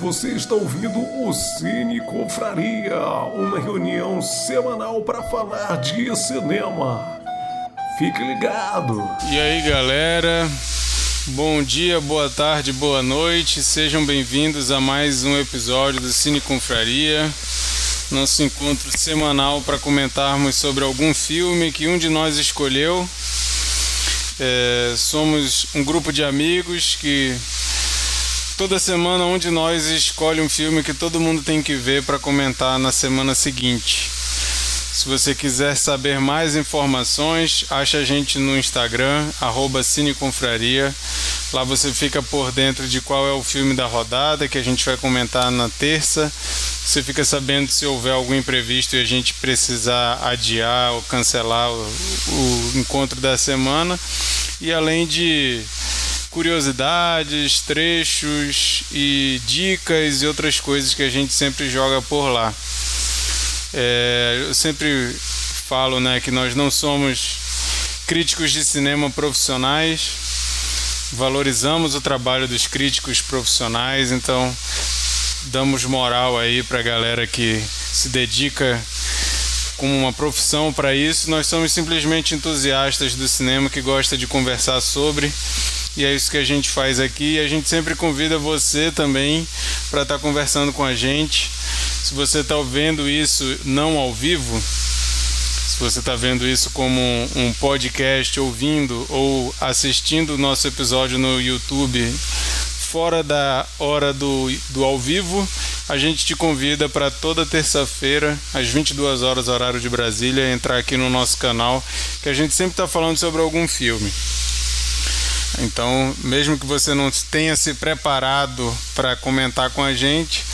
Você está ouvindo o Cine Confraria, uma reunião semanal para falar de cinema. Fique ligado. E aí, galera? Bom dia, boa tarde, boa noite. Sejam bem-vindos a mais um episódio do Cine Confraria. Nosso encontro semanal para comentarmos sobre algum filme que um de nós escolheu. É, somos um grupo de amigos que toda semana um de nós escolhe um filme que todo mundo tem que ver para comentar na semana seguinte. Se você quiser saber mais informações, acha a gente no Instagram, Cineconfraria. Lá você fica por dentro de qual é o filme da rodada que a gente vai comentar na terça. Você fica sabendo se houver algum imprevisto e a gente precisar adiar ou cancelar o, o encontro da semana. E além de curiosidades, trechos e dicas e outras coisas que a gente sempre joga por lá. É, eu sempre falo né, que nós não somos críticos de cinema profissionais, valorizamos o trabalho dos críticos profissionais, então damos moral aí para a galera que se dedica como uma profissão para isso. Nós somos simplesmente entusiastas do cinema que gosta de conversar sobre. E é isso que a gente faz aqui. E a gente sempre convida você também para estar tá conversando com a gente. Se você está vendo isso não ao vivo, se você está vendo isso como um podcast, ouvindo ou assistindo o nosso episódio no YouTube fora da hora do, do ao vivo, a gente te convida para toda terça-feira, às 22 horas, horário de Brasília, entrar aqui no nosso canal, que a gente sempre está falando sobre algum filme. Então, mesmo que você não tenha se preparado para comentar com a gente,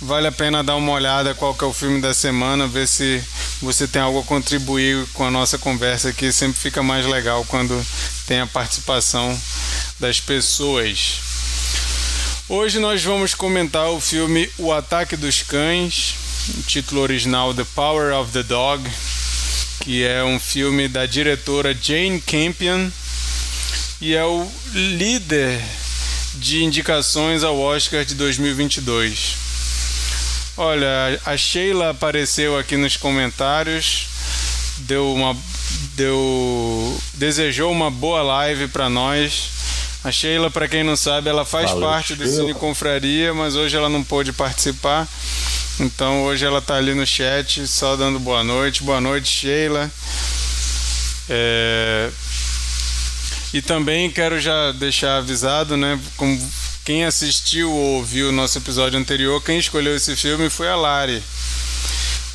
vale a pena dar uma olhada qual que é o filme da semana, ver se você tem algo a contribuir com a nossa conversa aqui. Sempre fica mais legal quando tem a participação das pessoas. Hoje nós vamos comentar o filme O Ataque dos Cães, título original The Power of the Dog, que é um filme da diretora Jane Campion e é o líder de indicações ao Oscar de 2022. Olha, a Sheila apareceu aqui nos comentários, deu uma deu desejou uma boa live para nós a Sheila, para quem não sabe, ela faz Valeu, parte do Cine Confraria, mas hoje ela não pôde participar. Então hoje ela está ali no chat, só dando boa noite. Boa noite, Sheila. É... E também quero já deixar avisado, né? Quem assistiu ou ouviu o nosso episódio anterior, quem escolheu esse filme foi a Lari.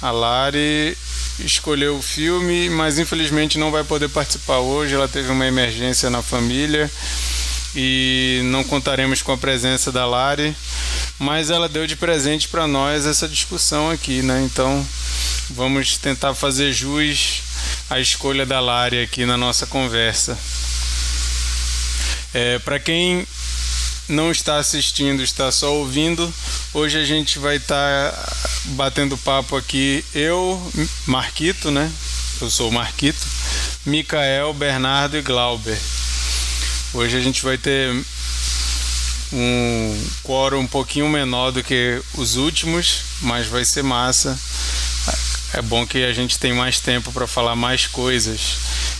A Lari escolheu o filme, mas infelizmente não vai poder participar hoje. Ela teve uma emergência na família e não contaremos com a presença da Lari, mas ela deu de presente para nós essa discussão aqui, né? Então vamos tentar fazer jus à escolha da Lari aqui na nossa conversa. É, para quem não está assistindo, está só ouvindo, hoje a gente vai estar tá batendo papo aqui, eu, Marquito, né? Eu sou o Marquito, Micael, Bernardo e Glauber. Hoje a gente vai ter um quórum um pouquinho menor do que os últimos, mas vai ser massa. É bom que a gente tem mais tempo para falar mais coisas.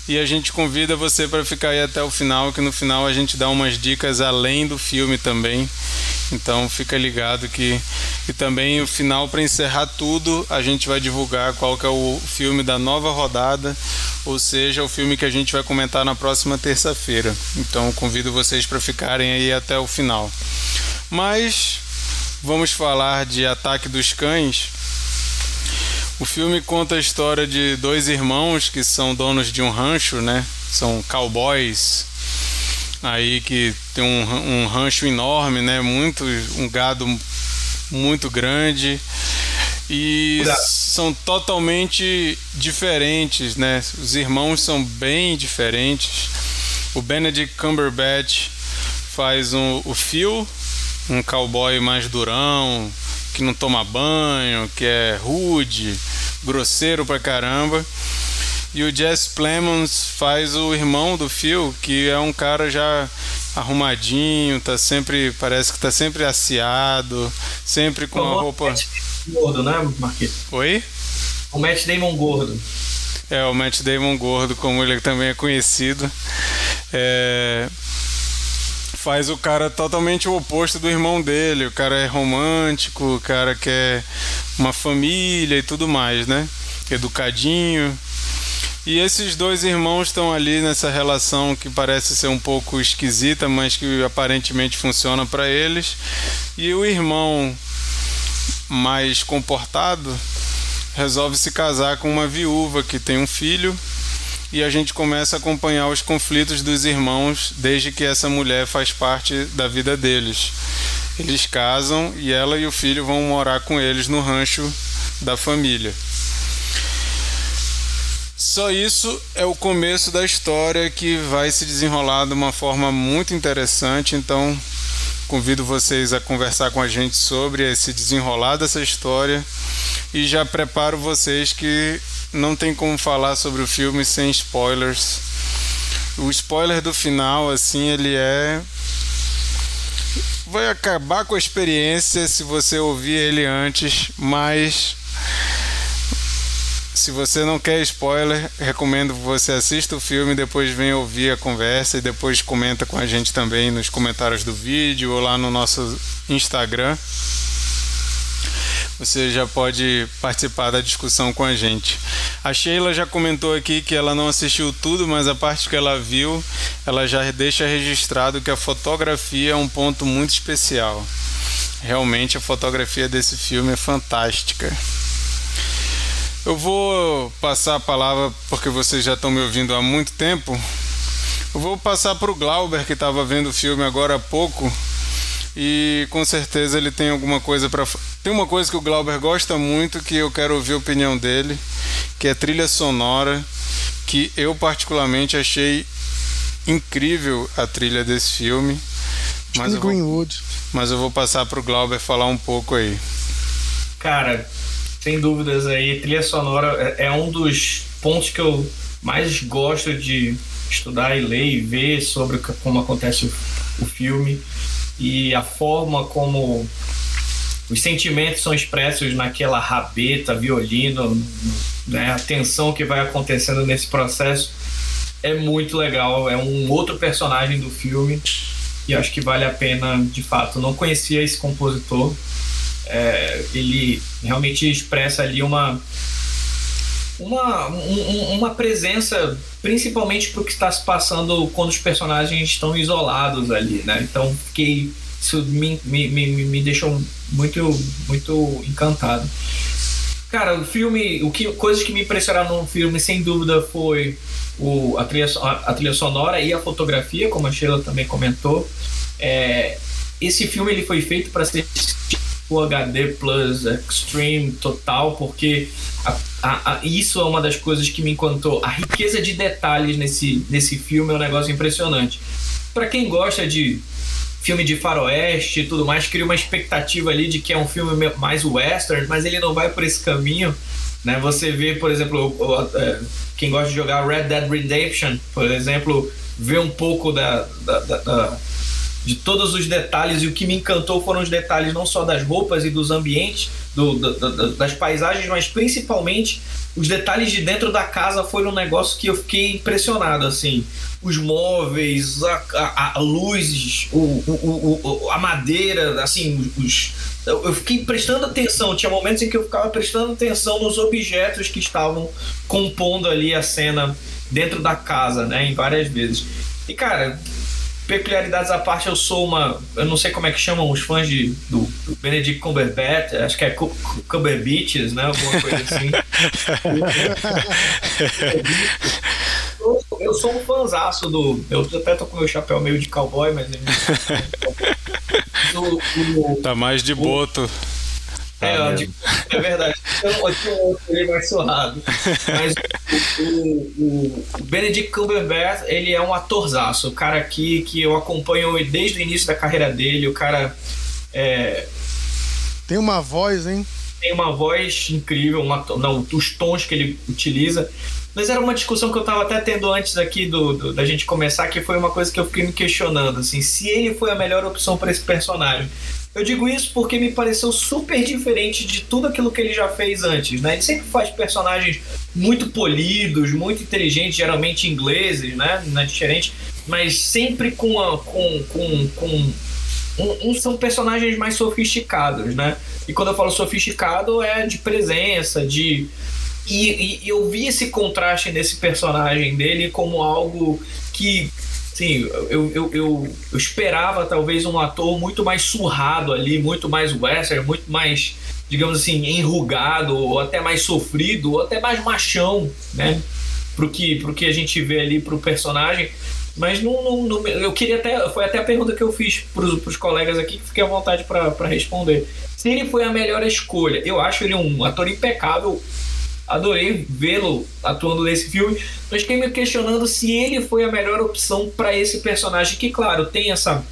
E a gente convida você para ficar aí até o final, que no final a gente dá umas dicas além do filme também. Então fica ligado que e também o final para encerrar tudo, a gente vai divulgar qual que é o filme da nova rodada, ou seja, o filme que a gente vai comentar na próxima terça-feira. Então convido vocês para ficarem aí até o final. Mas vamos falar de Ataque dos Cães. O filme conta a história de dois irmãos que são donos de um rancho, né? São cowboys aí que tem um, um rancho enorme, né? Muito um gado muito grande e são totalmente diferentes, né? Os irmãos são bem diferentes. O Benedict Cumberbatch faz um, o Phil, um cowboy mais durão, que não toma banho, que é rude, grosseiro pra caramba. E o Jess Plemons faz o irmão do Phil, que é um cara já arrumadinho, tá sempre. Parece que tá sempre aciado, sempre com a roupa. Gordo, né, Marquinhos? Oi? O Matt Damon gordo. É, o Matt Damon gordo, como ele também é conhecido. É... Faz o cara totalmente o oposto do irmão dele. O cara é romântico, o cara quer uma família e tudo mais, né? Educadinho. E esses dois irmãos estão ali nessa relação que parece ser um pouco esquisita, mas que aparentemente funciona para eles. E o irmão mais comportado resolve se casar com uma viúva que tem um filho e a gente começa a acompanhar os conflitos dos irmãos desde que essa mulher faz parte da vida deles. Eles casam e ela e o filho vão morar com eles no rancho da família. Só isso é o começo da história que vai se desenrolar de uma forma muito interessante. Então, convido vocês a conversar com a gente sobre esse desenrolar dessa história e já preparo vocês que não tem como falar sobre o filme sem spoilers. O spoiler do final, assim, ele é vai acabar com a experiência se você ouvir ele antes, mas se você não quer spoiler, recomendo que você assista o filme, depois venha ouvir a conversa e depois comenta com a gente também nos comentários do vídeo ou lá no nosso Instagram. Você já pode participar da discussão com a gente. A Sheila já comentou aqui que ela não assistiu tudo, mas a parte que ela viu, ela já deixa registrado que a fotografia é um ponto muito especial. Realmente a fotografia desse filme é fantástica. Eu vou passar a palavra porque vocês já estão me ouvindo há muito tempo. Eu vou passar para o Glauber que estava vendo o filme agora há pouco e com certeza ele tem alguma coisa para. Tem uma coisa que o Glauber gosta muito que eu quero ouvir a opinião dele, que é trilha sonora, que eu particularmente achei incrível a trilha desse filme. Mas eu, vou, mas eu vou passar para o Glauber falar um pouco aí. Cara, sem dúvidas aí, trilha sonora é, é um dos pontos que eu mais gosto de estudar e ler e ver sobre como acontece o filme e a forma como os sentimentos são expressos naquela rabeta, violino, né, a tensão que vai acontecendo nesse processo é muito legal. É um outro personagem do filme e acho que vale a pena, de fato. Não conhecia esse compositor, é, ele realmente expressa ali uma uma, um, uma presença principalmente para o que está se passando quando os personagens estão isolados ali, né? Então fiquei isso me, me, me, me deixou muito muito encantado. Cara, o filme, o que coisas que me impressionaram no filme sem dúvida foi o, a, trilha, a trilha sonora e a fotografia, como a Sheila também comentou. É, esse filme ele foi feito para ser Full HD Plus Extreme total, porque a, a, a, isso é uma das coisas que me encantou. A riqueza de detalhes nesse, nesse filme é um negócio impressionante. Para quem gosta de filme de faroeste e tudo mais, cria uma expectativa ali de que é um filme mais western, mas ele não vai por esse caminho. Né? Você vê, por exemplo, é, quem gosta de jogar Red Dead Redemption, por exemplo, vê um pouco da, da, da, da de todos os detalhes e o que me encantou foram os detalhes não só das roupas e dos ambientes, do, do, do, das paisagens, mas principalmente os detalhes de dentro da casa foram um negócio que eu fiquei impressionado assim, os móveis, a, a, a luz, o, o, o, a madeira, assim, os eu fiquei prestando atenção, tinha momentos em que eu ficava prestando atenção nos objetos que estavam compondo ali a cena dentro da casa, né, em várias vezes. E cara, peculiaridades à parte, eu sou uma. Eu não sei como é que chamam os fãs de, do, do Benedict Cumberbatch, acho que é Cumberbatches, né? Alguma coisa assim. eu, eu sou um fãzaço do. Eu até tô com meu chapéu meio de cowboy, mas. do, do, tá mais de boto. É, ah, é verdade. Eu tinha um outro ali mais suado. Mas o, o, o, Benedict Cumberbatch, ele é um atorzaço. O cara aqui que eu acompanho desde o início da carreira dele. O cara é... Tem uma voz, hein? Tem uma voz incrível, uma, não, os tons que ele utiliza. Mas era uma discussão que eu estava até tendo antes aqui do, do, da gente começar, que foi uma coisa que eu fiquei me questionando, assim, se ele foi a melhor opção para esse personagem. Eu digo isso porque me pareceu super diferente de tudo aquilo que ele já fez antes, né? Ele sempre faz personagens muito polidos, muito inteligentes, geralmente ingleses, né? Não é diferente, mas sempre com, a, com, com, com um, um, são personagens mais sofisticados, né? E quando eu falo sofisticado é de presença, de e, e, eu vi esse contraste nesse personagem dele como algo que sim, eu, eu, eu, eu, esperava talvez um ator muito mais surrado ali, muito mais western, muito mais, digamos assim, enrugado, ou até mais sofrido, ou até mais machão, né? Pro que, pro que a gente vê ali pro personagem. Mas não, não, não, eu queria até. Foi até a pergunta que eu fiz pros, pros colegas aqui, que fiquei à vontade para responder. Se ele foi a melhor escolha, eu acho ele um ator impecável adorei vê-lo atuando nesse filme, mas fiquei me questionando se ele foi a melhor opção para esse personagem, que, claro, tem essa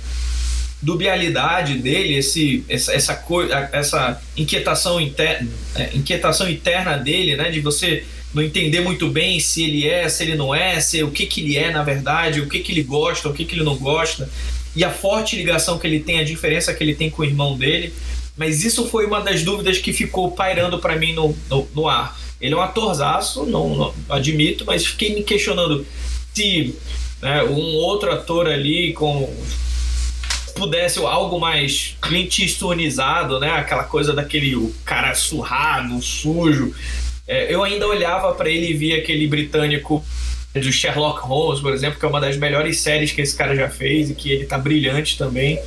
dubialidade dele, esse, essa, essa, essa inquietação, interna, é, inquietação interna dele, né, de você não entender muito bem se ele é, se ele não é, se o que, que ele é na verdade, o que, que ele gosta, o que, que ele não gosta, e a forte ligação que ele tem, a diferença que ele tem com o irmão dele. Mas isso foi uma das dúvidas que ficou pairando para mim no, no, no ar ele é um atorzaço, não, não admito, mas fiquei me questionando se né, um outro ator ali com pudesse algo mais Clint Eastwoodizado, né? Aquela coisa daquele o cara surrado, sujo. É, eu ainda olhava para ele e via aquele britânico do Sherlock Holmes, por exemplo, que é uma das melhores séries que esse cara já fez e que ele tá brilhante também.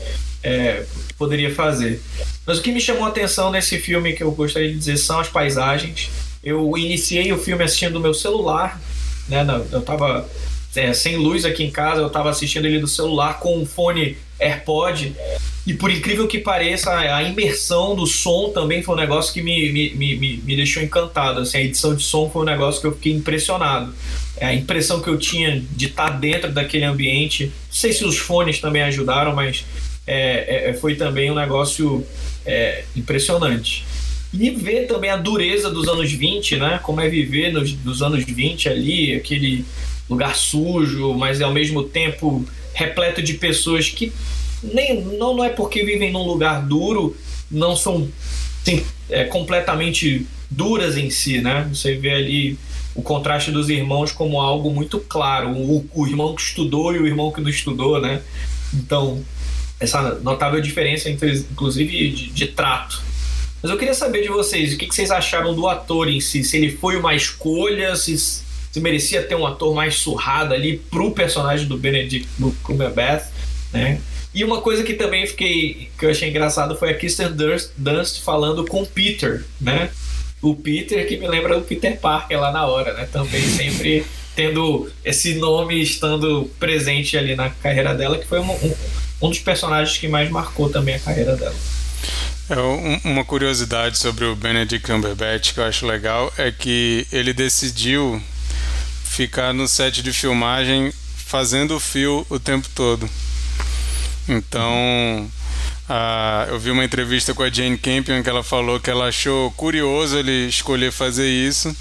É, poderia fazer. Mas o que me chamou a atenção nesse filme que eu gostaria de dizer são as paisagens. Eu iniciei o filme assistindo do meu celular, né? Eu tava é, sem luz aqui em casa, eu tava assistindo ele do celular com um fone AirPod. E por incrível que pareça, a imersão do som também foi um negócio que me, me, me, me deixou encantado. Assim, a edição de som foi um negócio que eu fiquei impressionado. A impressão que eu tinha de estar dentro daquele ambiente. Não sei se os fones também ajudaram, mas é, é, foi também um negócio é, impressionante. E ver também a dureza dos anos 20, né? Como é viver nos, nos anos 20 ali, aquele lugar sujo, mas ao mesmo tempo repleto de pessoas que nem não, não é porque vivem num lugar duro, não são assim, é, completamente duras em si, né? Você vê ali o contraste dos irmãos como algo muito claro, o, o irmão que estudou e o irmão que não estudou, né? Então, essa notável diferença entre, inclusive, de, de trato mas eu queria saber de vocês, o que, vocês acharam do ator em si? Se ele foi uma escolha, se, se merecia ter um ator mais surrado ali pro personagem do Benedict Cumberbatch, né? E uma coisa que também fiquei que eu achei engraçado foi a Kirsten Dunst, Dunst falando com o Peter, né? O Peter que me lembra do Peter Parker lá na hora, né? Também sempre tendo esse nome estando presente ali na carreira dela, que foi um, um, um dos personagens que mais marcou também a carreira dela. É, uma curiosidade sobre o Benedict Cumberbatch que eu acho legal é que ele decidiu ficar no set de filmagem fazendo o fio o tempo todo. Então, eu vi uma entrevista com a Jane Campion que ela falou que ela achou curioso ele escolher fazer isso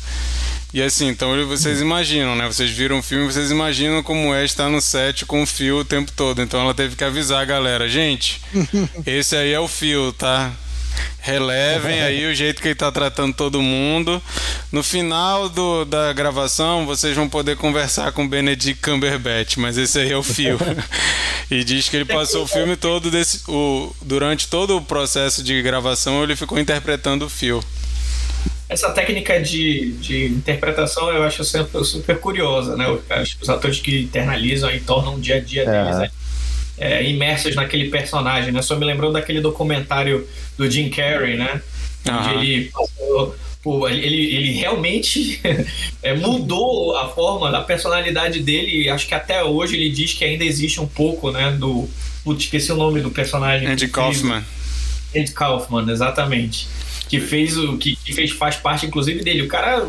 e assim, então vocês imaginam, né? Vocês viram o filme, vocês imaginam como é estar no set com o fio o tempo todo. Então ela teve que avisar a galera, gente, esse aí é o fio, tá? Relevem aí o jeito que ele tá tratando todo mundo. No final do, da gravação, vocês vão poder conversar com o Benedict Cumberbatch, mas esse aí é o fio. e diz que ele passou o filme todo desse, o, durante todo o processo de gravação, ele ficou interpretando o fio essa técnica de, de interpretação eu acho sempre super curiosa, né? Acho que os atores que internalizam e tornam o dia a dia é. deles né? é, imersos naquele personagem, né? Só me lembrou daquele documentário do Jim Carrey, né? Onde ele Pô, ele, ele realmente é, mudou a forma, a personalidade dele. Acho que até hoje ele diz que ainda existe um pouco, né? Do. Putz, esqueci o nome do personagem. Andy Kaufman. Andy Kaufman, exatamente que fez o que, que, fez faz parte inclusive dele. O cara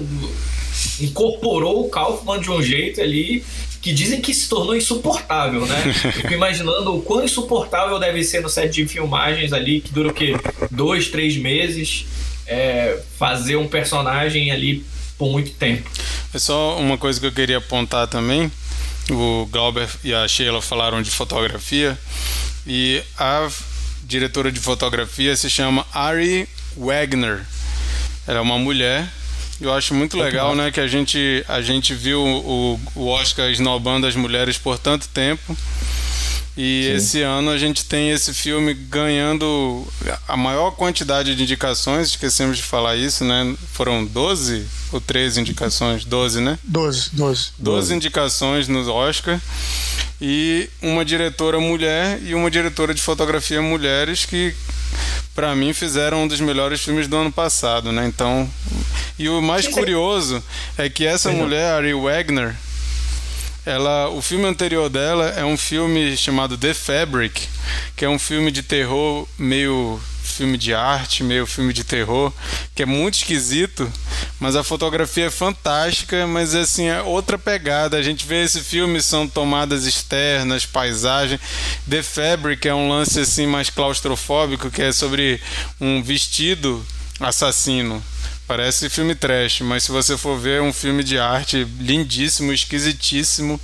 incorporou o Kaufman de um jeito ali que dizem que se tornou insuportável, né? Fico imaginando o quão insuportável deve ser no set de filmagens ali, que dura o quê? Dois, três meses, é, fazer um personagem ali por muito tempo. É só uma coisa que eu queria apontar também. O Glauber e a Sheila falaram de fotografia e a diretora de fotografia se chama Ari Wagner. Ela é uma mulher. Eu acho muito legal, né, que a gente a gente viu o, o Oscar esnobando as mulheres por tanto tempo. E Sim. esse ano a gente tem esse filme ganhando a maior quantidade de indicações, esquecemos de falar isso, né? Foram 12 ou 13 indicações? 12, né? 12, 12. 12 indicações no Oscar. E uma diretora mulher e uma diretora de fotografia mulheres que para mim fizeram um dos melhores filmes do ano passado, né? Então, e o mais curioso é que essa mulher, Ari Wagner, ela, o filme anterior dela é um filme chamado The Fabric, que é um filme de terror meio filme de arte, meio filme de terror, que é muito esquisito, mas a fotografia é fantástica, mas assim, é outra pegada. A gente vê esse filme, são tomadas externas, paisagem. The Fabric é um lance assim mais claustrofóbico, que é sobre um vestido assassino. Parece filme trash, mas se você for ver, é um filme de arte lindíssimo, esquisitíssimo,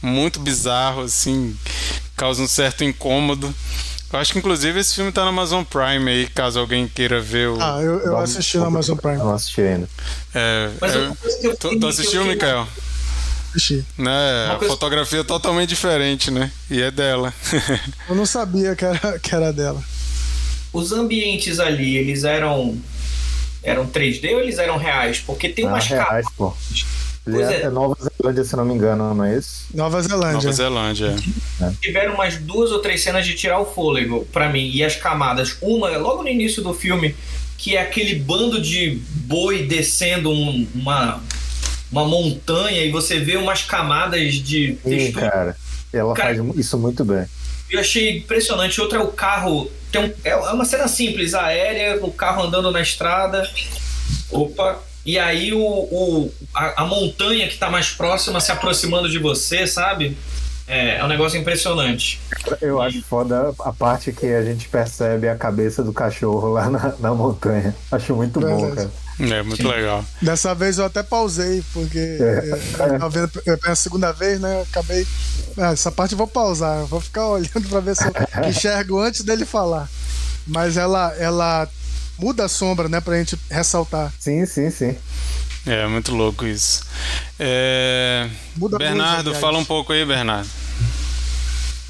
muito bizarro, assim, causa um certo incômodo. Eu acho que inclusive esse filme tá na Amazon Prime aí, caso alguém queira ver o. Ah, eu, eu assisti na Amazon Prime. Não assisti ainda. É, Mas é, tu, tu assistiu, Mikael? Assisti. Né, a coisa... fotografia é totalmente diferente, né? E é dela. eu não sabia que era, que era dela. Os ambientes ali, eles eram eram 3D ou eles eram reais? Porque tem umas reais, Pô. Ele é, é, Nova Zelândia, se não me engano, não é isso? Nova Zelândia. Nova Zelândia. É. Tiveram umas duas ou três cenas de tirar o fôlego para mim. E as camadas. Uma, logo no início do filme, que é aquele bando de boi descendo um, uma, uma montanha e você vê umas camadas de Sim, cara. Ela cara, faz isso muito bem. Eu achei impressionante. Outra é o carro. Tem um, é, é uma cena simples, aérea, o carro andando na estrada. Opa. E aí o, o a, a, montanha que está mais próxima se aproximando de você, sabe? É, é um negócio impressionante. Eu acho foda a parte que a gente percebe a cabeça do cachorro lá na, na montanha. Acho muito Verdade. bom, cara. É, muito legal. Dessa vez eu até pausei, porque é. eu, vendo, a segunda vez, né? Eu acabei. Ah, essa parte eu vou pausar, eu vou ficar olhando para ver se eu enxergo antes dele falar. Mas ela, ela muda a sombra, né? Pra gente ressaltar. Sim, sim, sim. É, muito louco isso. É... Muda Bernardo, fala um pouco aí, Bernardo.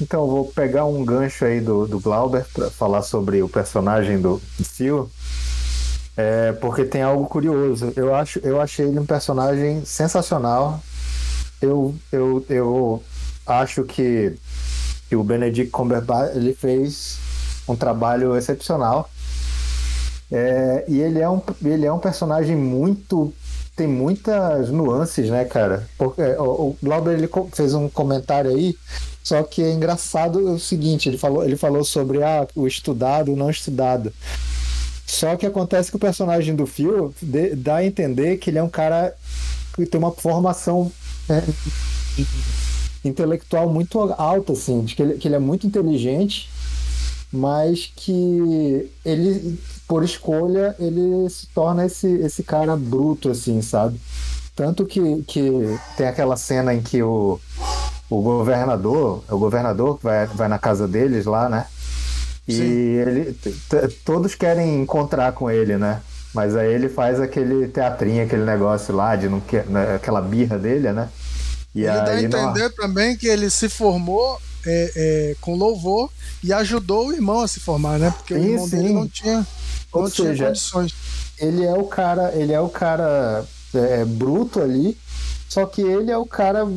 Então, vou pegar um gancho aí do, do Glauber para falar sobre o personagem do Phil. É, porque tem algo curioso. Eu, acho, eu achei ele um personagem sensacional. Eu, eu, eu acho que, que o Benedict Cumberbatch ele fez um trabalho excepcional. É, e ele é, um, ele é um personagem muito. tem muitas nuances, né, cara? Porque o, o Glauber ele fez um comentário aí, só que é engraçado o seguinte: ele falou, ele falou sobre ah, o estudado, o não estudado. Só que acontece que o personagem do Phil dá a entender que ele é um cara que tem uma formação é, intelectual muito alta, assim, de que ele, que ele é muito inteligente, mas que ele, por escolha, ele se torna esse, esse cara bruto, assim, sabe? Tanto que, que tem aquela cena em que o, o governador, o governador que vai, vai na casa deles lá, né? E Sim. ele todos querem encontrar com ele, né? Mas aí ele faz aquele teatrinho, aquele negócio lá, de não que, né, aquela birra dele, né? E ele dá a entender não... também que ele se formou é, é, com louvor e ajudou o irmão a se formar, né? Porque sim, o irmão sim. dele não tinha, não tinha seja, condições. Ele é o cara, ele é o cara é, bruto ali, só que ele é o cara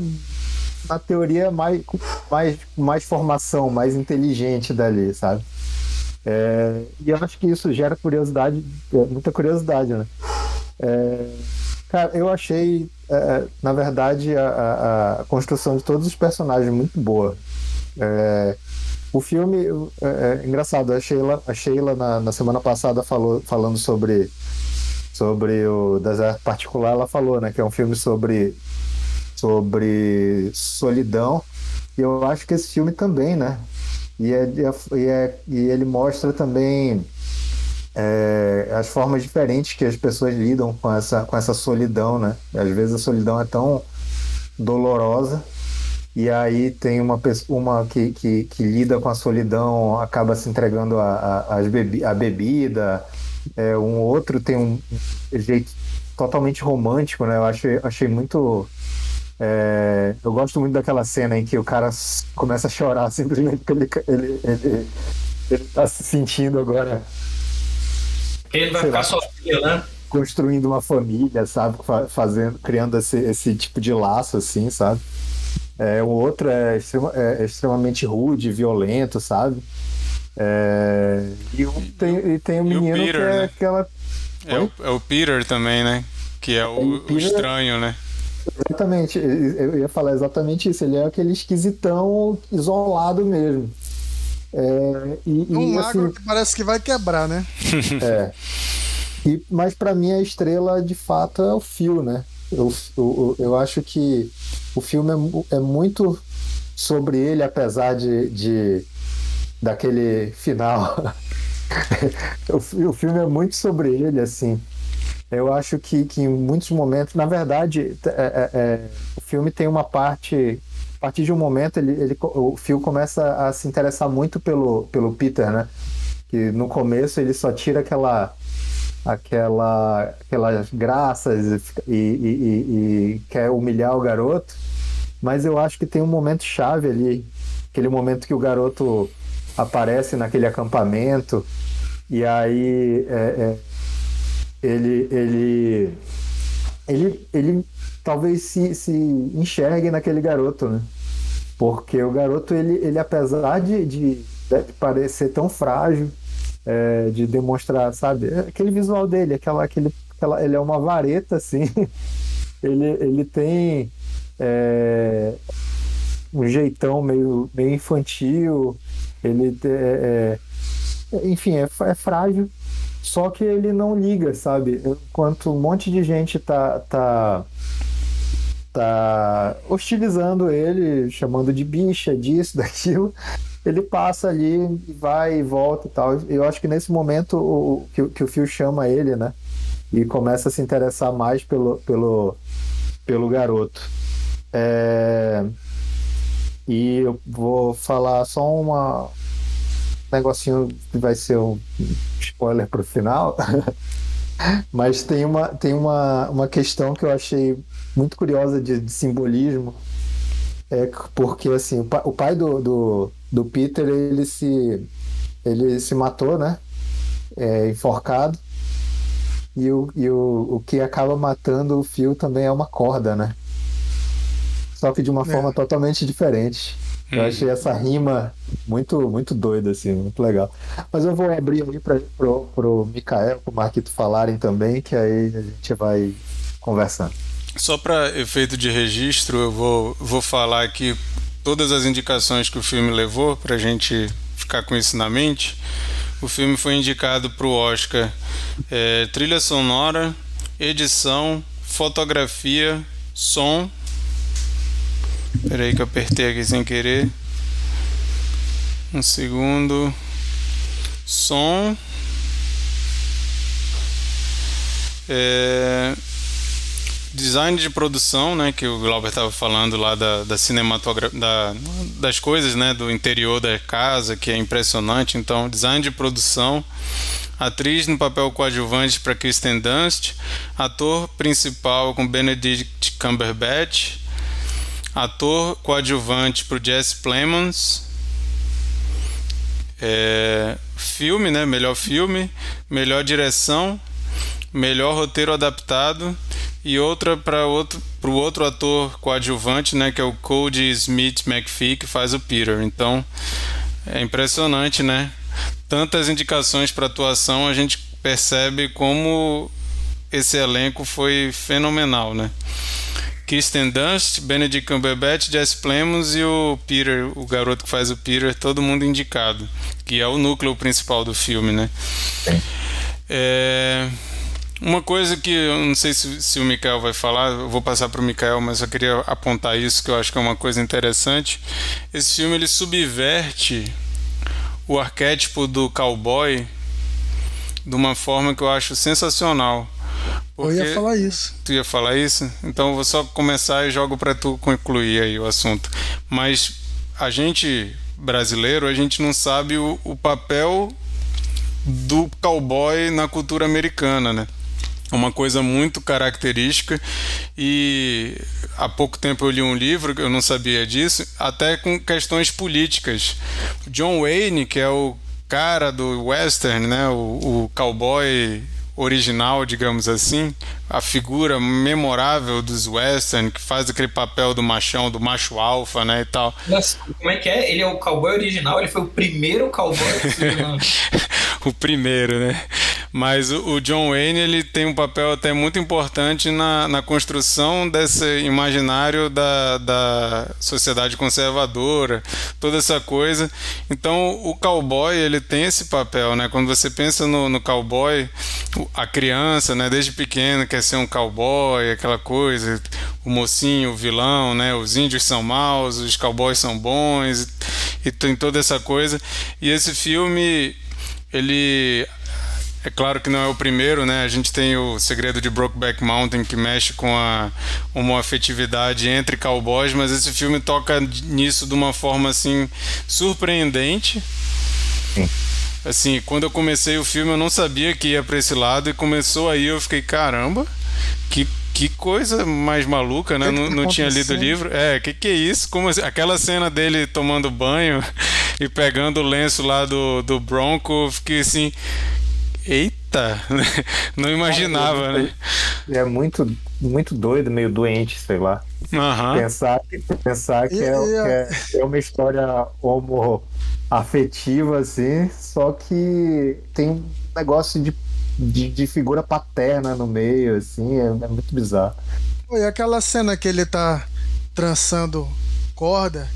na teoria mais, mais, mais formação, mais inteligente dali, sabe? É, e eu acho que isso gera curiosidade, é, muita curiosidade, né? É, cara, eu achei, é, na verdade, a, a, a, construção de todos os personagens muito boa. É, o filme, é, é, engraçado, a Sheila, a Sheila na, na, semana passada falou, falando sobre, sobre o Deserto Particular, ela falou, né, que é um filme sobre, sobre solidão, e eu acho que esse filme também, né, e, é, e, é, e ele mostra também é, as formas diferentes que as pessoas lidam com essa, com essa solidão, né? Às vezes a solidão é tão dolorosa e aí tem uma pessoa uma que, que, que lida com a solidão, acaba se entregando a, a, bebi a bebida, é, um outro tem um jeito totalmente romântico, né? Eu achei, achei muito. É, eu gosto muito daquela cena em que o cara começa a chorar simplesmente porque ele, ele, ele, ele tá se sentindo agora. Ele vai ficar lá, sozinho, né? Construindo uma família, sabe? Fazendo, criando esse, esse tipo de laço, assim, sabe? É, o outro é, extrema, é extremamente rude, violento, sabe? É, e, tem, e tem um menino Peter, que é né? aquela. É o, é o, Peter também, né? Que é o, o estranho, né? Exatamente, eu ia falar exatamente isso. Ele é aquele esquisitão isolado mesmo. É, e, um e, magro assim, que parece que vai quebrar, né? é. E, mas para mim a estrela de fato é o Phil, né? Eu, eu, acho que o filme é, é muito sobre ele, apesar de, de daquele final. o, o filme é muito sobre ele, assim. Eu acho que, que em muitos momentos, na verdade, é, é, é, o filme tem uma parte. A partir de um momento, ele, ele, o Phil começa a se interessar muito pelo, pelo Peter, né? Que no começo ele só tira aquela aquela aquelas graças e, e, e, e quer humilhar o garoto. Mas eu acho que tem um momento chave ali, aquele momento que o garoto aparece naquele acampamento e aí é, é, ele, ele, ele, ele talvez se, se enxergue naquele garoto, né? Porque o garoto, ele, ele apesar de, de, de parecer tão frágil, é, de demonstrar, sabe, é aquele visual dele, aquela, aquele, aquela, ele é uma vareta, assim, ele, ele tem é, um jeitão meio, meio infantil, ele é, é, enfim, é, é, frágil, só que ele não liga, sabe? Enquanto um monte de gente tá, tá, tá hostilizando ele, chamando de bicha, disso, daquilo, ele passa ali, vai e volta e tal. Eu acho que nesse momento o, que, que o Phil chama ele, né? E começa a se interessar mais pelo, pelo, pelo garoto. É... E eu vou falar só uma um negocinho que vai ser um spoiler pro final. Mas tem uma, tem uma, uma questão que eu achei muito curiosa de, de simbolismo. É porque assim, o pai, o pai do, do, do, Peter ele se, ele se matou, né? É, enforcado. E, o, e o, o que acaba matando o fio também é uma corda, né? só que de uma é. forma totalmente diferente. Eu hum. achei essa rima muito, muito doida, assim, muito legal. Mas eu vou abrir ali para pro, pro Mikael, pro Marquito falarem também, que aí a gente vai conversando. Só para efeito de registro, eu vou, vou falar aqui todas as indicações que o filme levou, para a gente ficar com isso na mente. O filme foi indicado para o Oscar é, trilha sonora, edição, fotografia, som Espera aí que eu apertei aqui sem querer. Um segundo. Som. É... Design de produção, né, que o Glauber estava falando lá da, da cinematografia, da, das coisas, né, do interior da casa, que é impressionante. Então, design de produção, atriz no papel coadjuvante para Kristen Dunst, ator principal com Benedict Cumberbatch, Ator coadjuvante para Jesse Plemons. É, filme, né? Melhor filme, melhor direção, melhor roteiro adaptado e outra para outro para o outro ator coadjuvante, né? Que é o Cody Smith McPhee que faz o Peter. Então é impressionante, né? Tantas indicações para atuação, a gente percebe como esse elenco foi fenomenal, né? Kristen Dunst, Benedict Cumberbatch, Jesse Plemons e o Peter, o garoto que faz o Peter, todo mundo indicado, que é o núcleo principal do filme, né? É, uma coisa que eu não sei se, se o Mikael vai falar, eu vou passar para o Mikael, mas eu queria apontar isso que eu acho que é uma coisa interessante. Esse filme ele subverte o arquétipo do cowboy de uma forma que eu acho sensacional. Porque... Eu ia falar isso. Tu ia falar isso? Então eu vou só começar e jogo para tu concluir aí o assunto. Mas a gente brasileiro, a gente não sabe o, o papel do cowboy na cultura americana, né? Uma coisa muito característica e há pouco tempo eu li um livro eu não sabia disso até com questões políticas John Wayne que é o cara do western né o, o cowboy original, digamos assim, a figura memorável dos western que faz aquele papel do machão, do macho alfa, né, e tal. Nossa, como é que é? Ele é o cowboy original, ele foi o primeiro cowboy O primeiro, né? Mas o, John Wayne ele tem um papel até muito importante na, na construção desse imaginário da, da sociedade conservadora, toda essa coisa. Então o cowboy ele tem esse papel, né? Quando você pensa no, no cowboy, a criança, né, desde pequena quer ser um cowboy, aquela coisa, o mocinho, o vilão, né? Os índios são maus, os cowboys são bons e, e tem toda essa coisa. E esse filme ele é claro que não é o primeiro, né? A gente tem o Segredo de Brokeback Mountain que mexe com a uma afetividade entre cowboys, mas esse filme toca nisso de uma forma assim surpreendente. Sim. Assim, quando eu comecei o filme eu não sabia que ia para esse lado e começou aí eu fiquei caramba, que que coisa mais maluca, né? Não, não tinha lido o livro. É, que que é isso? Como assim? aquela cena dele tomando banho e pegando o lenço lá do, do Bronco, fiquei assim, Eita, não imaginava, né? É muito, muito doido, meio doente, sei lá. Uhum. Pensar, pensar que, é, que é, é, uma história homo afetiva, assim, só que tem um negócio de, de, de figura paterna no meio, assim, é, é muito bizarro. E aquela cena que ele tá trançando corda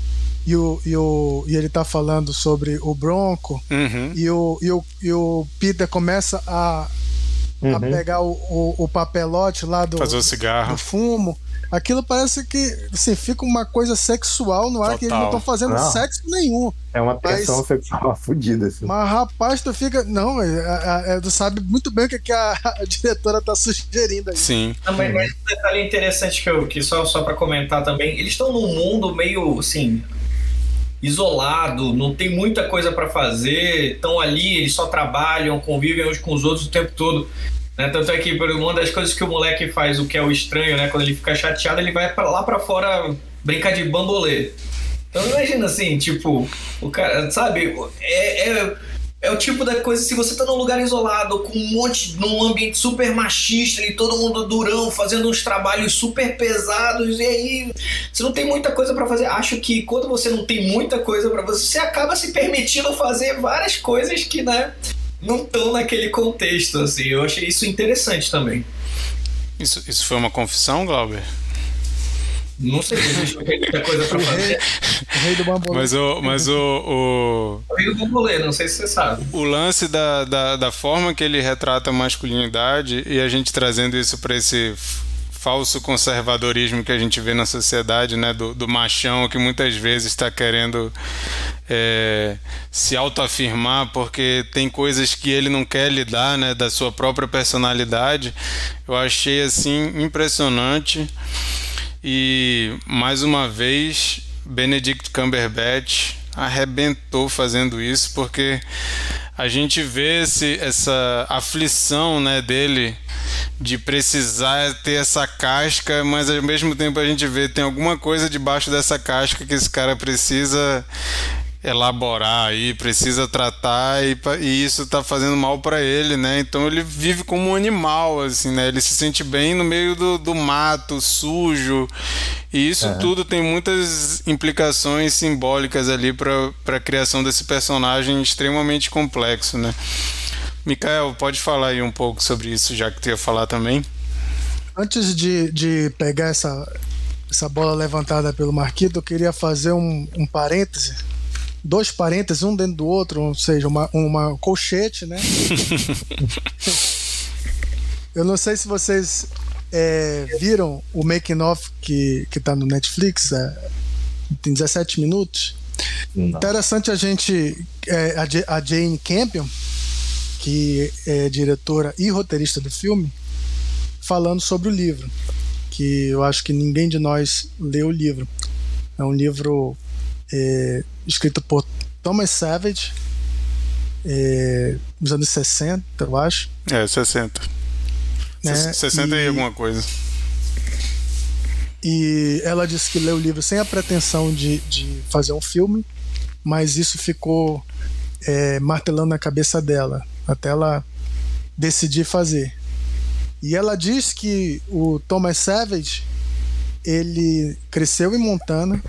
e, o, e, o, e ele tá falando sobre o Bronco uhum. e, o, e, o, e o Peter começa a, uhum. a pegar o, o, o, papelote lá do, Fazer o cigarro. do fumo. Aquilo parece que assim, fica uma coisa sexual no ar Total. que eles não estão fazendo não. sexo nenhum. É uma tensão mas, sexual fodida. Assim. Mas rapaz, tu fica. Não, é, é, é, tu sabe muito bem o que, que a, a, diretora tá sugerindo aí. Sim. Não, mas, mas um detalhe interessante que, eu, que só, só para comentar também, eles estão num mundo meio assim isolado, não tem muita coisa para fazer, estão ali, eles só trabalham, convivem uns com os outros o tempo todo. Né? Tanto é que uma das coisas que o moleque faz, o que é o estranho, né? Quando ele fica chateado, ele vai para lá para fora brincar de bambolê. Então imagina assim, tipo, o cara, sabe, é, é é o tipo da coisa, se você tá num lugar isolado, com um monte, num ambiente super machista e todo mundo durão, fazendo uns trabalhos super pesados, e aí você não tem muita coisa para fazer. Acho que quando você não tem muita coisa para fazer, você acaba se permitindo fazer várias coisas que, né, não estão naquele contexto, assim. Eu achei isso interessante também. Isso, isso foi uma confissão, Glauber? Não sei se existe muita coisa pra fazer. O rei do bambolê. Mas o. Mas o, o... o rei do bambolê, não sei se você sabe. O lance da, da, da forma que ele retrata a masculinidade e a gente trazendo isso para esse falso conservadorismo que a gente vê na sociedade, né, do, do machão que muitas vezes está querendo é, se autoafirmar porque tem coisas que ele não quer lidar, né, da sua própria personalidade. Eu achei assim impressionante. E mais uma vez, Benedict Cumberbatch arrebentou fazendo isso, porque a gente vê esse, essa aflição né, dele de precisar ter essa casca, mas ao mesmo tempo a gente vê tem alguma coisa debaixo dessa casca que esse cara precisa elaborar aí, precisa tratar e, e isso está fazendo mal para ele, né? Então ele vive como um animal, assim, né? Ele se sente bem no meio do, do mato, sujo. E isso é. tudo tem muitas implicações simbólicas ali para a criação desse personagem extremamente complexo, né? Mikael, pode falar aí um pouco sobre isso, já que tu ia falar também. Antes de, de pegar essa, essa bola levantada pelo Marquito, eu queria fazer um, um parêntese dois parênteses, um dentro do outro, ou seja, uma, uma colchete, né? Eu não sei se vocês é, viram o making of que, que tá no Netflix, é, tem 17 minutos. Não. Interessante a gente, é, a, Jane Campion, que é diretora e roteirista do filme, falando sobre o livro, que eu acho que ninguém de nós leu o livro. É um livro é, escrito por Thomas Savage, é, nos anos 60, eu acho. É, 60. Né? 60 e, e alguma coisa. E ela disse que leu o livro sem a pretensão de, de fazer um filme, mas isso ficou é, martelando na cabeça dela, até ela decidir fazer. E ela diz que o Thomas Savage ele cresceu em Montana,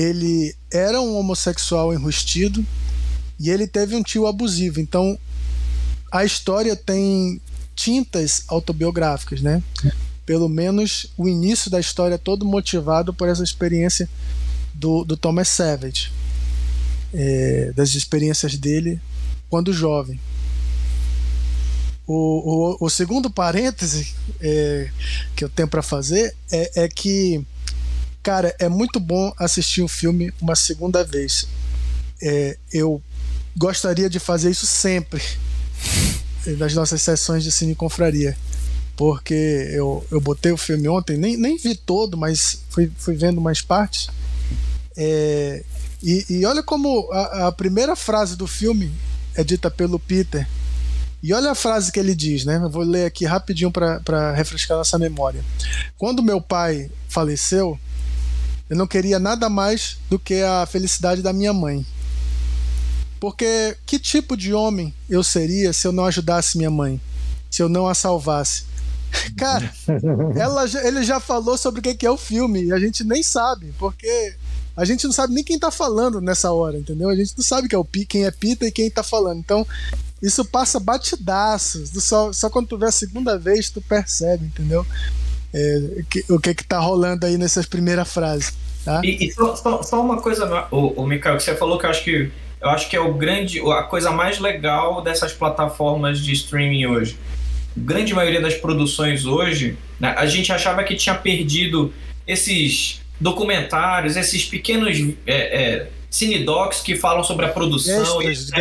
ele era um homossexual enrustido e ele teve um tio abusivo. Então a história tem tintas autobiográficas, né? pelo menos o início da história é todo motivado por essa experiência do, do Thomas Savage, é, das experiências dele quando jovem. O, o, o segundo parêntese é, que eu tenho para fazer é, é que, cara, é muito bom assistir um filme uma segunda vez. É, eu gostaria de fazer isso sempre nas nossas sessões de cine confraria porque eu, eu botei o filme ontem, nem, nem vi todo, mas fui, fui vendo mais partes. É, e, e, olha como a, a, primeira frase do filme é dita pelo Peter. E olha a frase que ele diz, né? Eu vou ler aqui rapidinho para refrescar nossa memória. Quando meu pai faleceu, eu não queria nada mais do que a felicidade da minha mãe. Porque que tipo de homem eu seria se eu não ajudasse minha mãe? Se eu não a salvasse? Cara, ela, ele já falou sobre o que é o filme e a gente nem sabe, porque a gente não sabe nem quem tá falando nessa hora, entendeu? A gente não sabe quem é, o, quem é Pita e quem tá falando. Então, isso passa batidaço. Só, só quando tu vê a segunda vez, tu percebe, entendeu? É, que, o que que tá rolando aí nessas primeiras frases. Tá? E, e só, só, só, uma coisa, o, o Mikael, que você falou que eu acho que eu acho que é o grande, a coisa mais legal dessas plataformas de streaming hoje grande maioria das produções hoje, né, a gente achava que tinha perdido esses documentários, esses pequenos é, é, cinedocs que falam sobre a produção, etc,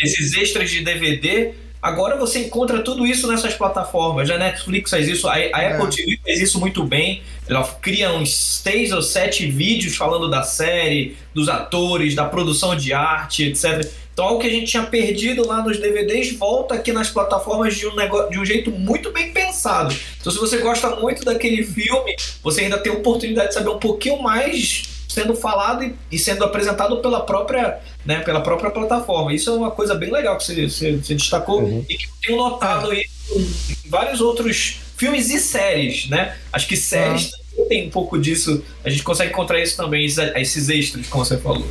esses extras de DVD. Agora você encontra tudo isso nessas plataformas. A Netflix faz isso, a, a é. Apple TV faz isso muito bem. Ela cria uns seis ou sete vídeos falando da série, dos atores, da produção de arte, etc. Então, algo que a gente tinha perdido lá nos DVDs volta aqui nas plataformas de um, negócio, de um jeito muito bem pensado. Então, se você gosta muito daquele filme, você ainda tem a oportunidade de saber um pouquinho mais sendo falado e, e sendo apresentado pela própria, né, pela própria plataforma. Isso é uma coisa bem legal que você, você, você destacou uhum. e que eu tenho notado ah. em vários outros filmes e séries, né? Acho que séries ah. também tem um pouco disso. A gente consegue encontrar isso também, esses extras, como você falou.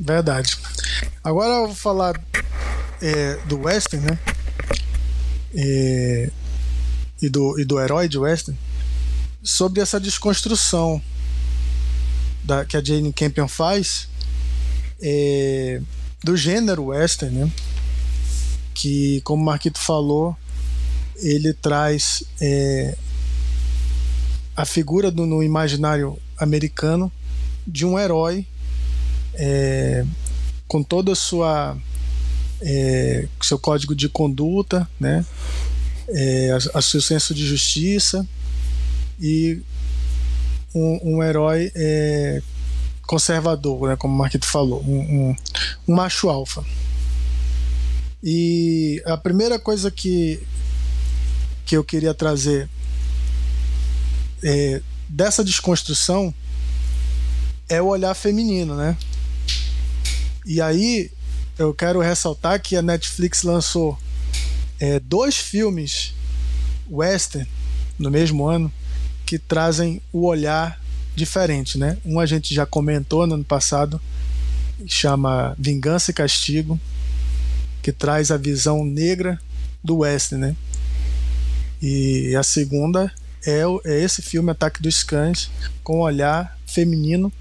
Verdade. Agora eu vou falar é, do western, né? É, e, do, e do herói de western sobre essa desconstrução da, que a Jane Campion faz é, do gênero western, né? Que, como o Marquito falou, ele traz é, a figura do, no imaginário americano de um herói é, com toda a sua é, seu código de conduta, né, é, a, a seu senso de justiça e um, um herói é, conservador, né, como o Marquito falou, um, um, um macho alfa. E a primeira coisa que, que eu queria trazer é, dessa desconstrução é o olhar feminino, né? E aí eu quero ressaltar que a Netflix lançou é, dois filmes western no mesmo ano que trazem o olhar diferente, né? Um a gente já comentou no ano passado, chama Vingança e Castigo, que traz a visão negra do western, né? E a segunda é, é esse filme Ataque dos Cães com o olhar feminino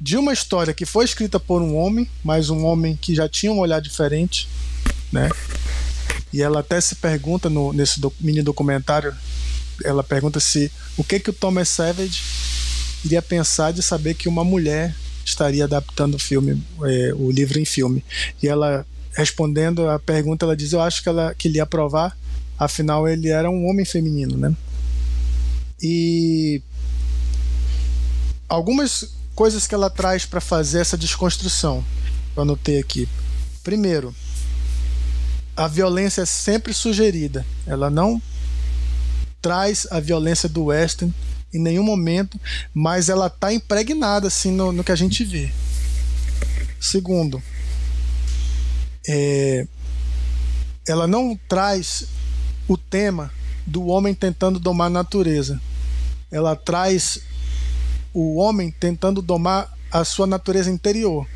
de uma história que foi escrita por um homem, mas um homem que já tinha um olhar diferente, né? E ela até se pergunta no, nesse do, mini documentário, ela pergunta se o que que o Thomas Savage iria pensar de saber que uma mulher estaria adaptando o filme, é, o livro em filme. E ela respondendo a pergunta, ela diz: Eu acho que, ela, que ele ia provar, afinal, ele era um homem feminino, né? E algumas coisas que ela traz para fazer essa desconstrução, eu anotei aqui. Primeiro, a violência é sempre sugerida, ela não traz a violência do western em nenhum momento, mas ela está impregnada assim no, no, que a gente vê. Segundo, é, ela não traz o tema do homem tentando domar a natureza. Ela traz o homem tentando domar a sua natureza interior.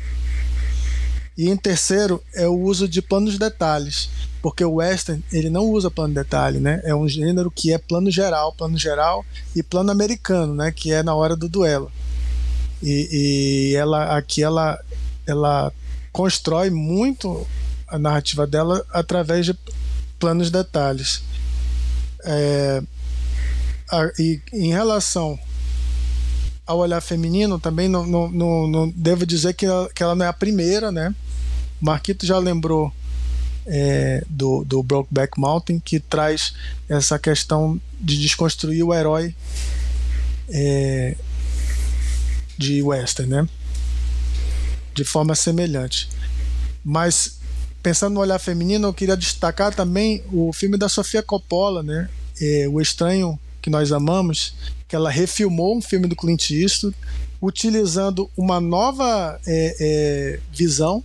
E em terceiro é o uso de planos detalhes, porque o western ele não usa plano detalhe, né? É um gênero que é plano geral, plano geral e plano americano, né? Que é na hora do duelo. E, e ela aqui ela ela constrói muito a narrativa dela através de planos detalhes. É, a, e em relação ao olhar feminino, também não, não, não, não devo dizer que ela, que ela não é a primeira, né? Marquito já lembrou é, do, do Brokeback Mountain, que traz essa questão de desconstruir o herói é, de western, né? De forma semelhante. Mas pensando no olhar feminino, eu queria destacar também o filme da Sofia Coppola, né? É, o Estranho que nós amamos, que ela refilmou um filme do Clint Eastwood, utilizando uma nova é, é, visão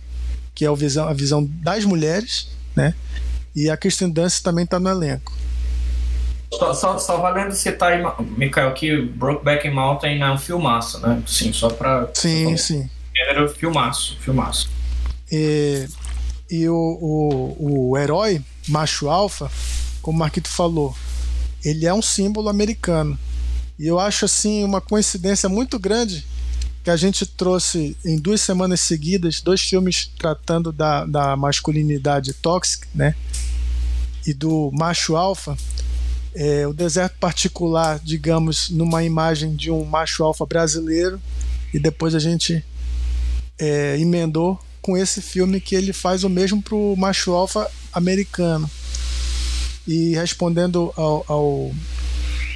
que é a visão, a visão das mulheres, né? E a Kristen Dunst também está no elenco. Só, só, só, valendo citar aí, Mikael, que Brokeback Mountain é um filmaço, né? Sim, só para. Sim, sim. Era filmaço, filmaço. E, e o, o, o herói, macho alfa, como o Marquito falou, ele é um símbolo americano. E eu acho assim uma coincidência muito grande que a gente trouxe em duas semanas seguidas dois filmes tratando da, da masculinidade tóxica, né? E do macho alfa. É, o deserto particular, digamos, numa imagem de um macho alfa brasileiro, e depois a gente é, emendou com esse filme que ele faz o mesmo para o macho alfa americano. E respondendo ao, ao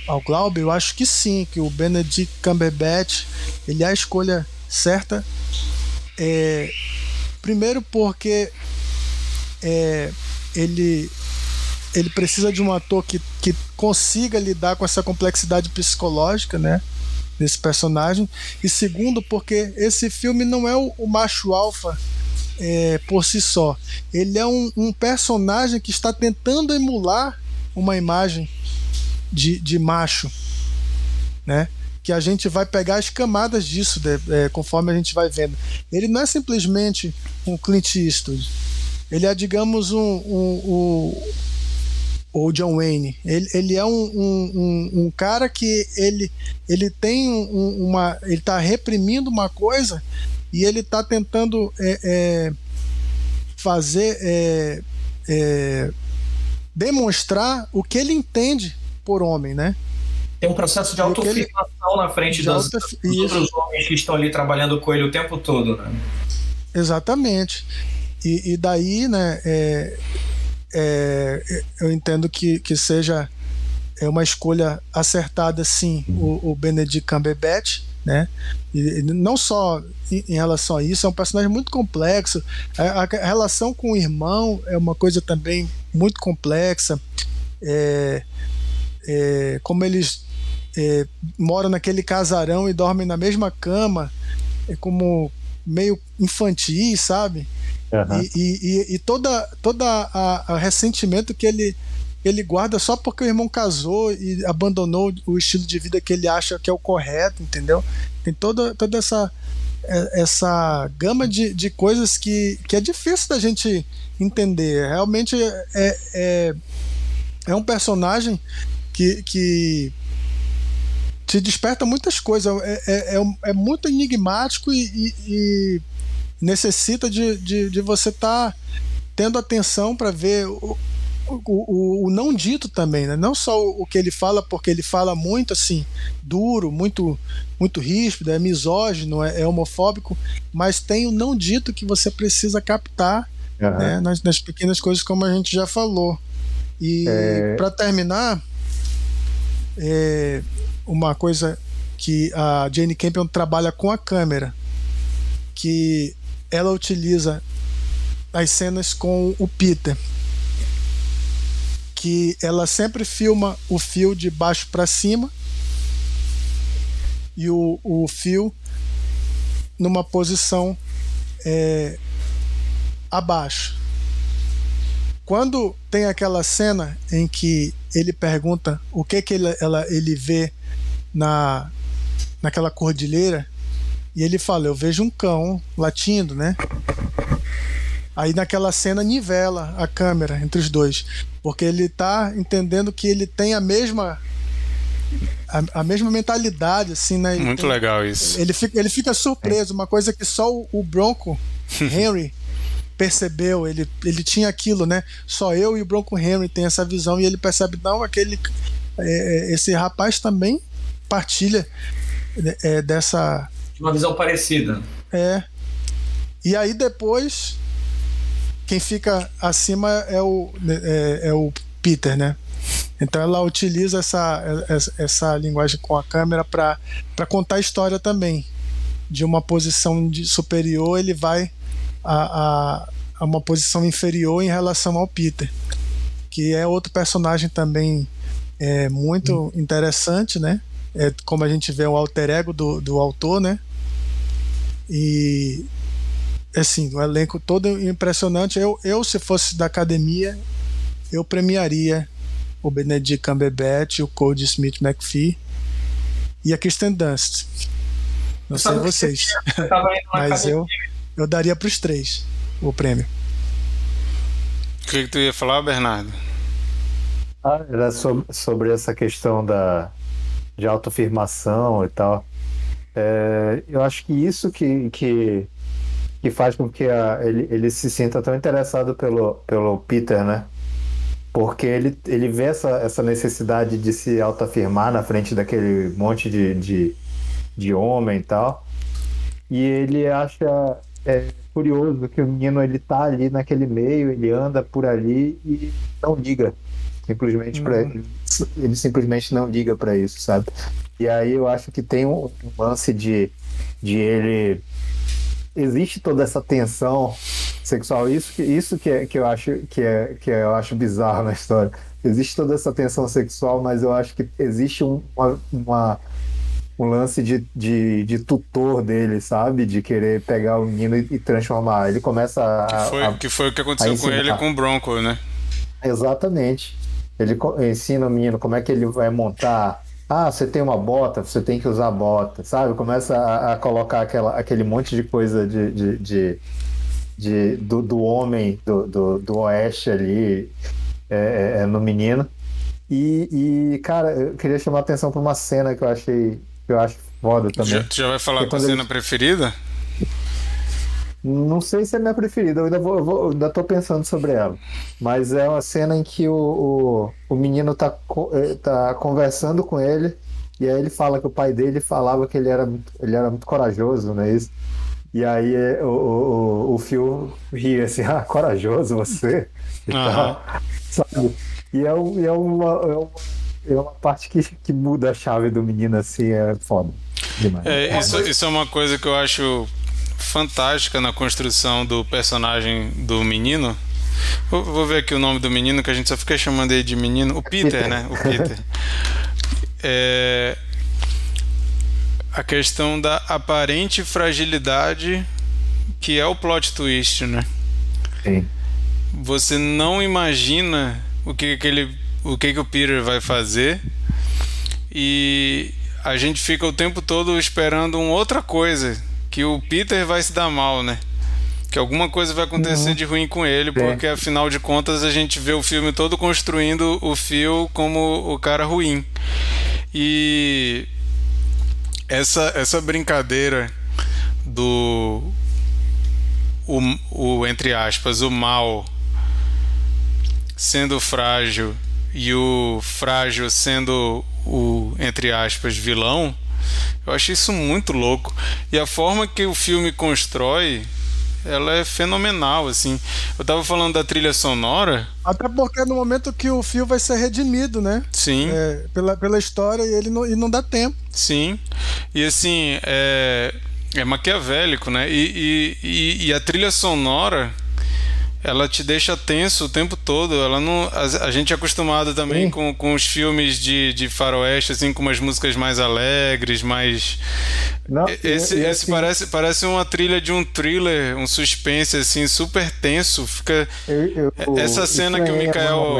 ao Glauber, eu acho que sim, que o Benedict Cumberbatch ele é a escolha certa. É, primeiro porque é, ele ele precisa de um ator que, que consiga lidar com essa complexidade psicológica, né? Desse personagem. E segundo, porque esse filme não é o, o macho alfa é, por si só. Ele é um, um personagem que está tentando emular uma imagem de, de macho, né? Que a gente vai pegar as camadas disso de, é, conforme a gente vai vendo. Ele não é simplesmente um Clint Eastwood. Ele é, digamos, um, um, um o John Wayne. Ele, ele é um, um, um, cara que ele, ele tem um, uma. Ele está reprimindo uma coisa e ele está tentando é, é, fazer. É, é demonstrar o que ele entende por homem, né? Tem um processo de autoafirmação ele... na frente de dos, auto... dos outros homens que estão ali trabalhando com ele o tempo todo, né? Exatamente. E, e daí, né, é, é, eu entendo que, que seja é uma escolha acertada, sim, o, o Benedict Cumberbatch, né? E não só em, em, relação a isso, é um personagem muito complexo. A, a, relação com o irmão é uma coisa também muito complexa. É, é, como eles é, moram naquele casarão e dormem na mesma cama, é como meio infantil, sabe? Uhum. E, e, e, toda, toda a, a, ressentimento que ele ele guarda só porque o irmão casou e abandonou o estilo de vida que ele acha que é o correto, entendeu? Tem toda, toda essa é, essa gama de, de coisas que, que é difícil da gente entender. Realmente é, é, é um personagem que, que te desperta muitas coisas. É, é, é, é muito enigmático e, e, e necessita de, de, de você estar tá tendo atenção para ver o, o, o, não dito também, né? Não só o, que ele fala, porque ele fala muito assim, duro, muito muito ríspido, é misógino, é, é homofóbico, mas tem o não dito que você precisa captar uhum. né? nas, nas, pequenas coisas, como a gente já falou. E é... para terminar, é uma coisa que a Jane Campion trabalha com a câmera, que ela utiliza as cenas com o Peter, que ela sempre filma o fio de baixo para cima e o, o fio numa posição é, abaixo. Quando tem aquela cena em que ele pergunta o que que ele, ela, ele vê na naquela cordilheira e ele fala: Eu vejo um cão latindo, né? Aí naquela cena nivela a câmera entre os dois, porque ele tá entendendo que ele tem a mesma a, a mesma mentalidade assim, né? Ele Muito tem, legal isso. Ele fica, ele fica surpreso, uma coisa que só o, o Bronco Henry percebeu, ele, ele tinha aquilo, né? Só eu e o Bronco Henry tem essa visão e ele percebe não aquele é, é esse rapaz também partilha é, dessa uma visão parecida. É. E aí depois quem fica acima é o, é, é o Peter, né? Então ela utiliza essa, essa, essa linguagem com a câmera para contar a história também. De uma posição de superior, ele vai a, a, a, uma posição inferior em relação ao Peter, que é outro personagem também é, muito hum. interessante, né? É, como a gente vê o alter ego do, do autor, né? E assim, o elenco todo impressionante. Eu, eu, se fosse da academia, eu premiaria o Benedict Cumberbatch, o Cody Smith McPhee e a Kristen Dunst. Não sei vocês, mas eu, eu daria para os três o prêmio. O que, que tu ia falar, Bernardo? Ah, era sobre, sobre essa questão da, de autoafirmação e tal. É, eu acho que isso que, que que faz com que a, ele, ele se sinta tão interessado pelo, pelo Peter, né? Porque ele, ele vê essa, essa necessidade de se autoafirmar na frente daquele monte de, de, de homem e tal. E ele acha é, curioso que o menino ele tá ali naquele meio, ele anda por ali e não liga simplesmente para ele, ele simplesmente não liga para isso, sabe? E aí eu acho que tem um, um lance de, de ele existe toda essa tensão sexual. Isso que, isso que, é, que eu acho que é que eu acho bizarro na história. Existe toda essa tensão sexual, mas eu acho que existe um, uma, uma, um lance de, de, de, tutor dele, sabe? De querer pegar o menino e, e transformar. Ele começa a. Que foi, a, que foi o que aconteceu com ele com o Bronco, né? Exatamente. Ele ensina o menino como é que ele vai montar ah, você tem uma bota, você tem que usar bota, sabe? Começa a, a colocar aquela, aquele monte de coisa de, de, de, de do, do, homem do, do, do oeste ali é, é, é, no menino. E, e, cara, eu queria chamar a atenção para uma cena que eu achei que eu acho foda também. Já, tu já vai falar tua cena ele... preferida? Não sei se é minha preferida, eu ainda, vou, vou, ainda tô pensando sobre ela. Mas é uma cena em que o, o, o menino tá, eh, tá conversando com ele, e aí ele fala que o pai dele falava que ele era, ele era muito corajoso, não é isso? E aí eh, o, o, o Phil ria assim, ah, corajoso você? E, uhum. tal, sabe? e é, um, é, uma, é, uma, é uma parte que, que muda a chave do menino, assim, é foda. Demais. É, isso, isso é uma coisa que eu acho fantástica na construção do personagem do menino. Vou, vou, ver aqui o nome do menino, que a gente só fica chamando ele de menino. O Peter, né? O Peter. É, a questão da aparente fragilidade que é o plot twist, né? Sim. Você não imagina o que aquele, o que, que o Peter vai fazer e a gente fica o tempo todo esperando uma outra coisa que o Peter vai se dar mal, né? Que alguma coisa vai acontecer uhum. de ruim com ele, porque afinal de contas a gente vê o filme todo construindo o Phil como o cara ruim. E essa, essa brincadeira do o, o entre aspas o mal sendo frágil e o frágil sendo o entre aspas vilão eu achei isso muito louco. E a forma que o filme constrói ela é fenomenal, assim. Eu tava falando da trilha sonora. Até porque é no momento que o fio vai ser redimido, né? Sim. É, pela, pela história e ele não, e não dá tempo. Sim. E assim, é, é maquiavélico, né? E, e, e, e a trilha sonora ela te deixa tenso o tempo todo. Ela não, a, a gente é acostumado também com, com os filmes de, de faroeste, assim, com umas músicas mais alegres, mais. Não, esse, e, e esse assim, parece, parece uma trilha de um thriller, um suspense, assim, super tenso. Fica. Eu, eu, essa cena que o Mikael.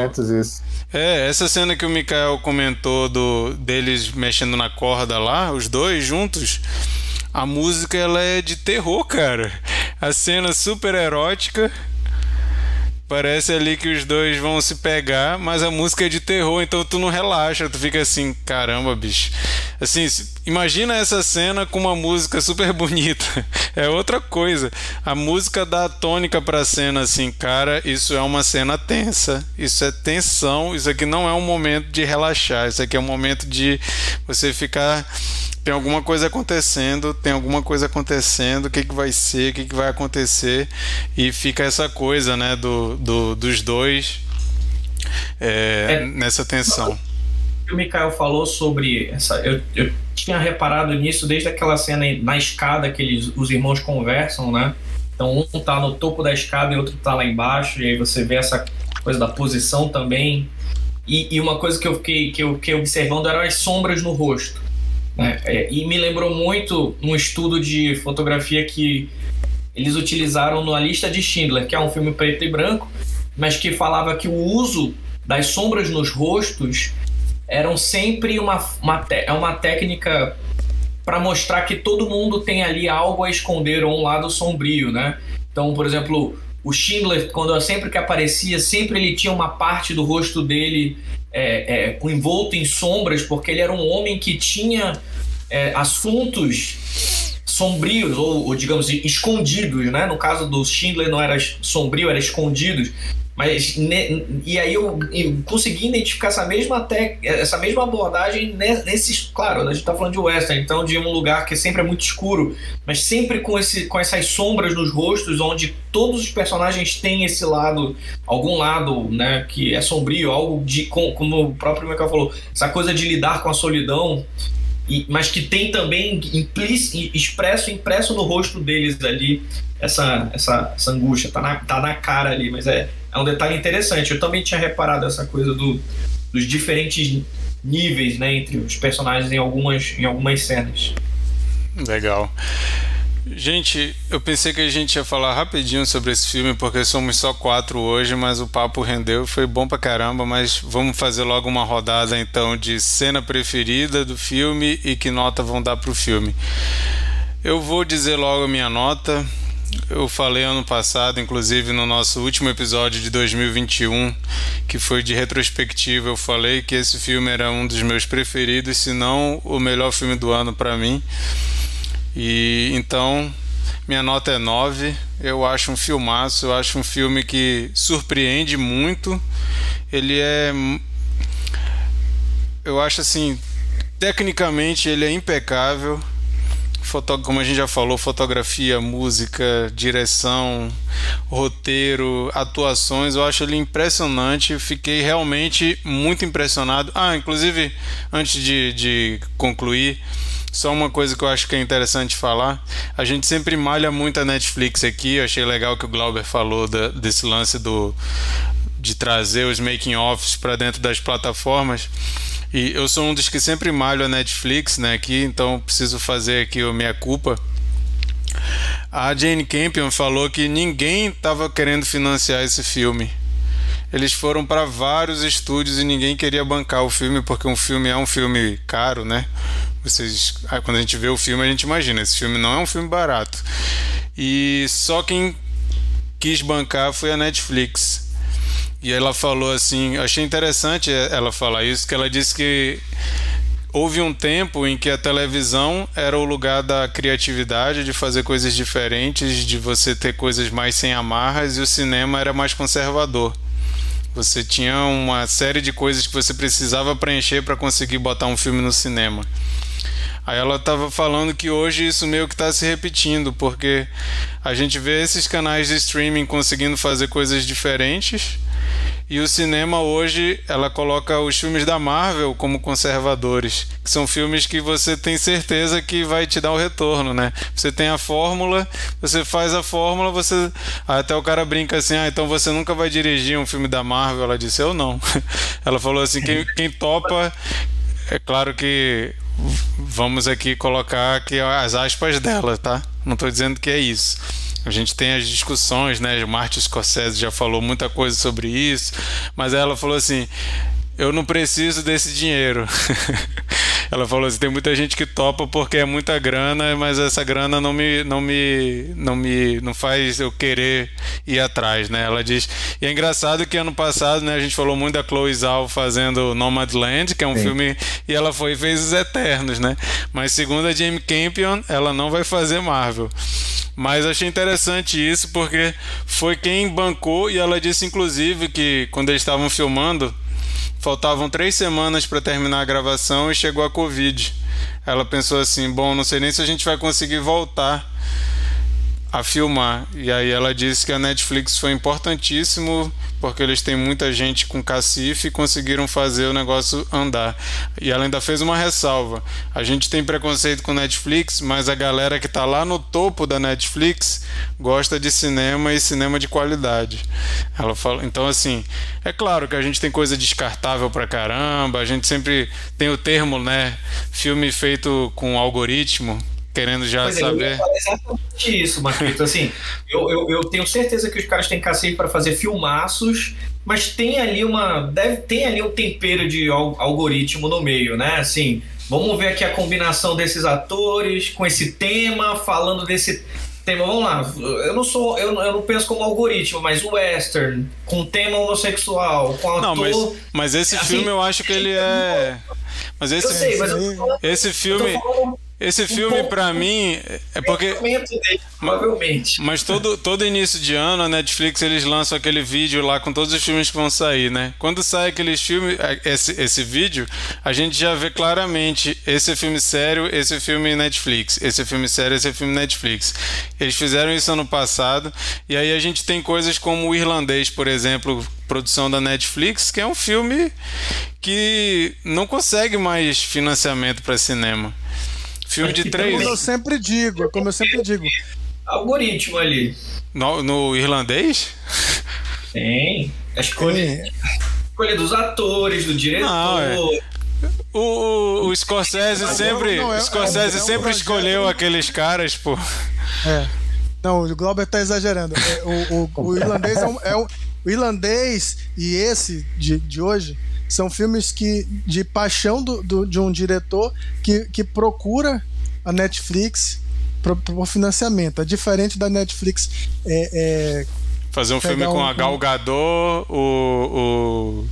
É, essa cena que o Mikael comentou do, deles mexendo na corda lá, os dois juntos. A música ela é de terror, cara. A cena super erótica Parece ali que os dois vão se pegar, mas a música é de terror, então tu não relaxa, tu fica assim, caramba, bicho. Assim, imagina essa cena com uma música super bonita. É outra coisa. A música dá tônica pra cena assim, cara, isso é uma cena tensa. Isso é tensão, isso aqui não é um momento de relaxar, isso aqui é um momento de você ficar tem alguma coisa acontecendo, tem alguma coisa acontecendo, o que, que vai ser, o que, que vai acontecer, e fica essa coisa, né, do, do dos dois é, é, nessa tensão. O Mikael falou sobre essa. Eu, eu tinha reparado nisso desde aquela cena na escada que eles, os irmãos conversam, né? Então um tá no topo da escada e outro tá lá embaixo, e aí você vê essa coisa da posição também. E, e uma coisa que eu fiquei, que eu fiquei observando eram as sombras no rosto. Né? É, e me lembrou muito um estudo de fotografia que eles utilizaram na lista de Schindler, que é um filme preto e branco, mas que falava que o uso das sombras nos rostos eram sempre uma, uma, é uma técnica para mostrar que todo mundo tem ali algo a esconder ou um lado sombrio, né? Então, por exemplo, o Schindler, quando sempre que aparecia, sempre ele tinha uma parte do rosto dele é, é, envolto em sombras, porque ele era um homem que tinha é, assuntos sombrios, ou, ou, digamos, escondidos, né? No caso do Schindler não era sombrio, era escondidos. Mas ne, e aí eu, eu, consegui identificar essa mesma te, essa mesma abordagem nesses, claro, a gente está falando de western, então de um lugar que sempre é muito escuro, mas sempre com esse com essas sombras nos rostos, onde todos os personagens têm esse lado, algum lado, né, que é sombrio, algo de como o próprio Michael falou, essa coisa de lidar com a solidão. E, mas que tem também implícito, expresso, impresso no rosto deles ali essa, essa, essa angústia, tá na, tá na cara ali, mas é, é um detalhe interessante. Eu também tinha reparado essa coisa do, dos diferentes níveis né, entre os personagens em algumas, em algumas cenas. Legal. Gente, eu pensei que a gente ia falar rapidinho sobre esse filme, porque somos só quatro hoje, mas o papo rendeu, foi bom pra caramba, mas vamos fazer logo uma rodada então de cena preferida do filme e que nota vão dar pro filme. Eu vou dizer logo a minha nota eu falei ano passado, inclusive no nosso último episódio de 2021, que foi de retrospectiva, eu falei que esse filme era um dos meus preferidos, se não o melhor filme do ano para mim. E então minha nota é 9. Eu acho um filmaço, eu acho um filme que surpreende muito. Ele é eu acho assim, tecnicamente ele é impecável como a gente já falou, fotografia, música, direção, roteiro, atuações, eu acho ele impressionante. Fiquei realmente muito impressionado. Ah, inclusive, antes de, de concluir, só uma coisa que eu acho que é interessante falar. A gente sempre malha muito a Netflix aqui. Eu achei legal que o Glauber falou da, desse lance do de trazer os making offs para dentro das plataformas. E eu sou um dos que sempre malho a Netflix, né, aqui, então preciso fazer aqui a minha culpa. A Jane Campion falou que ninguém estava querendo financiar esse filme. Eles foram para vários estúdios e ninguém queria bancar o filme porque um filme é um filme caro, né? Vocês, quando a gente vê o filme a gente imagina, esse filme não é um filme barato. E só quem quis bancar foi a Netflix. E ela falou assim, achei interessante ela falar isso, que ela disse que houve um tempo em que a televisão era o lugar da criatividade, de fazer coisas diferentes, de você ter coisas mais sem amarras, e o cinema era mais conservador. Você tinha uma série de coisas que você precisava preencher para conseguir botar um filme no cinema. Aí ela estava falando que hoje isso meio que está se repetindo, porque a gente vê esses canais de streaming conseguindo fazer coisas diferentes e o cinema hoje, ela coloca os filmes da Marvel como conservadores, que são filmes que você tem certeza que vai te dar o retorno, né? Você tem a fórmula, você faz a fórmula, você até o cara brinca assim: "Ah, então você nunca vai dirigir um filme da Marvel". Ela disse: "Eu não". Ela falou assim: "Quem, quem topa é claro que vamos aqui colocar aqui as aspas dela, tá? Não estou dizendo que é isso. A gente tem as discussões, né? O Martin Scorsese já falou muita coisa sobre isso, mas ela falou assim: eu não preciso desse dinheiro. Ela falou assim: tem muita gente que topa porque é muita grana, mas essa grana não me, não me, não me, não faz eu querer ir atrás, né? Ela diz. E é engraçado que ano passado, né, a gente falou muito da Chloe Zhao fazendo Nomadland, que é um Sim. filme, e ela foi e fez os Eternos, né? Mas segundo a Jamie Campion, ela não vai fazer Marvel. Mas achei interessante isso porque foi quem bancou e ela disse inclusive que quando eles estavam filmando faltavam três semanas para terminar a gravação e chegou a Covid. Ela pensou assim: bom, não sei nem se a gente vai conseguir voltar a filmar. E aí ela disse que a Netflix foi importantíssimo porque eles têm muita gente com cacife e conseguiram fazer o negócio andar. E ela ainda fez uma ressalva. A gente tem preconceito com Netflix, mas a galera que está lá no topo da Netflix gosta de cinema e cinema de qualidade. Ela fala, então assim, é claro que a gente tem coisa descartável pra caramba, a gente sempre tem o termo, né, filme feito com algoritmo, querendo já pois saber. É, exatamente isso, Marquito. Assim, eu, eu, eu, tenho certeza que os caras têm cacete para fazer filmaços, mas tem ali uma. Deve, tem ali um tempero de algoritmo no meio, né? Assim, vamos ver aqui a combinação desses atores com esse tema, falando desse tema. Vamos lá, eu não sou. Eu, eu não penso como algoritmo, mas o western, com tema homossexual, com ator. Não, mas, mas esse assim, filme eu acho que ele é. Mas esse, eu sei, mas eu falando, esse filme. Eu esse filme, um para mim, é porque. Dele, provavelmente. Mas todo, todo início de ano, a Netflix eles lançam aquele vídeo lá com todos os filmes que vão sair, né? Quando sai aqueles filmes, é, esse, esse vídeo, a gente já vê claramente esse filme sério, esse filme Netflix, esse filme sério, esse filme Netflix. Eles fizeram isso ano passado, e aí a gente tem coisas como o Irlandês, por exemplo, produção da Netflix, que é um filme que não consegue mais financiamento para cinema. Filme de três. Como eu sempre digo, como eu sempre digo. Algoritmo ali. No, no irlandês? Tem. A escolha, escolha dos atores, do diretor. Não, é. O, o, o Scorsese sempre, não, é, Scorsese é, é, sempre escolheu aqueles caras, pô. É. Não, o Glauber tá exagerando. É, o, o, o irlandês é um, é um, o irlandês e esse de, de hoje são filmes que de paixão do, do, de um diretor que, que procura a Netflix por financiamento. É diferente da Netflix é, é fazer um filme com um, a Gal Gadot, o, o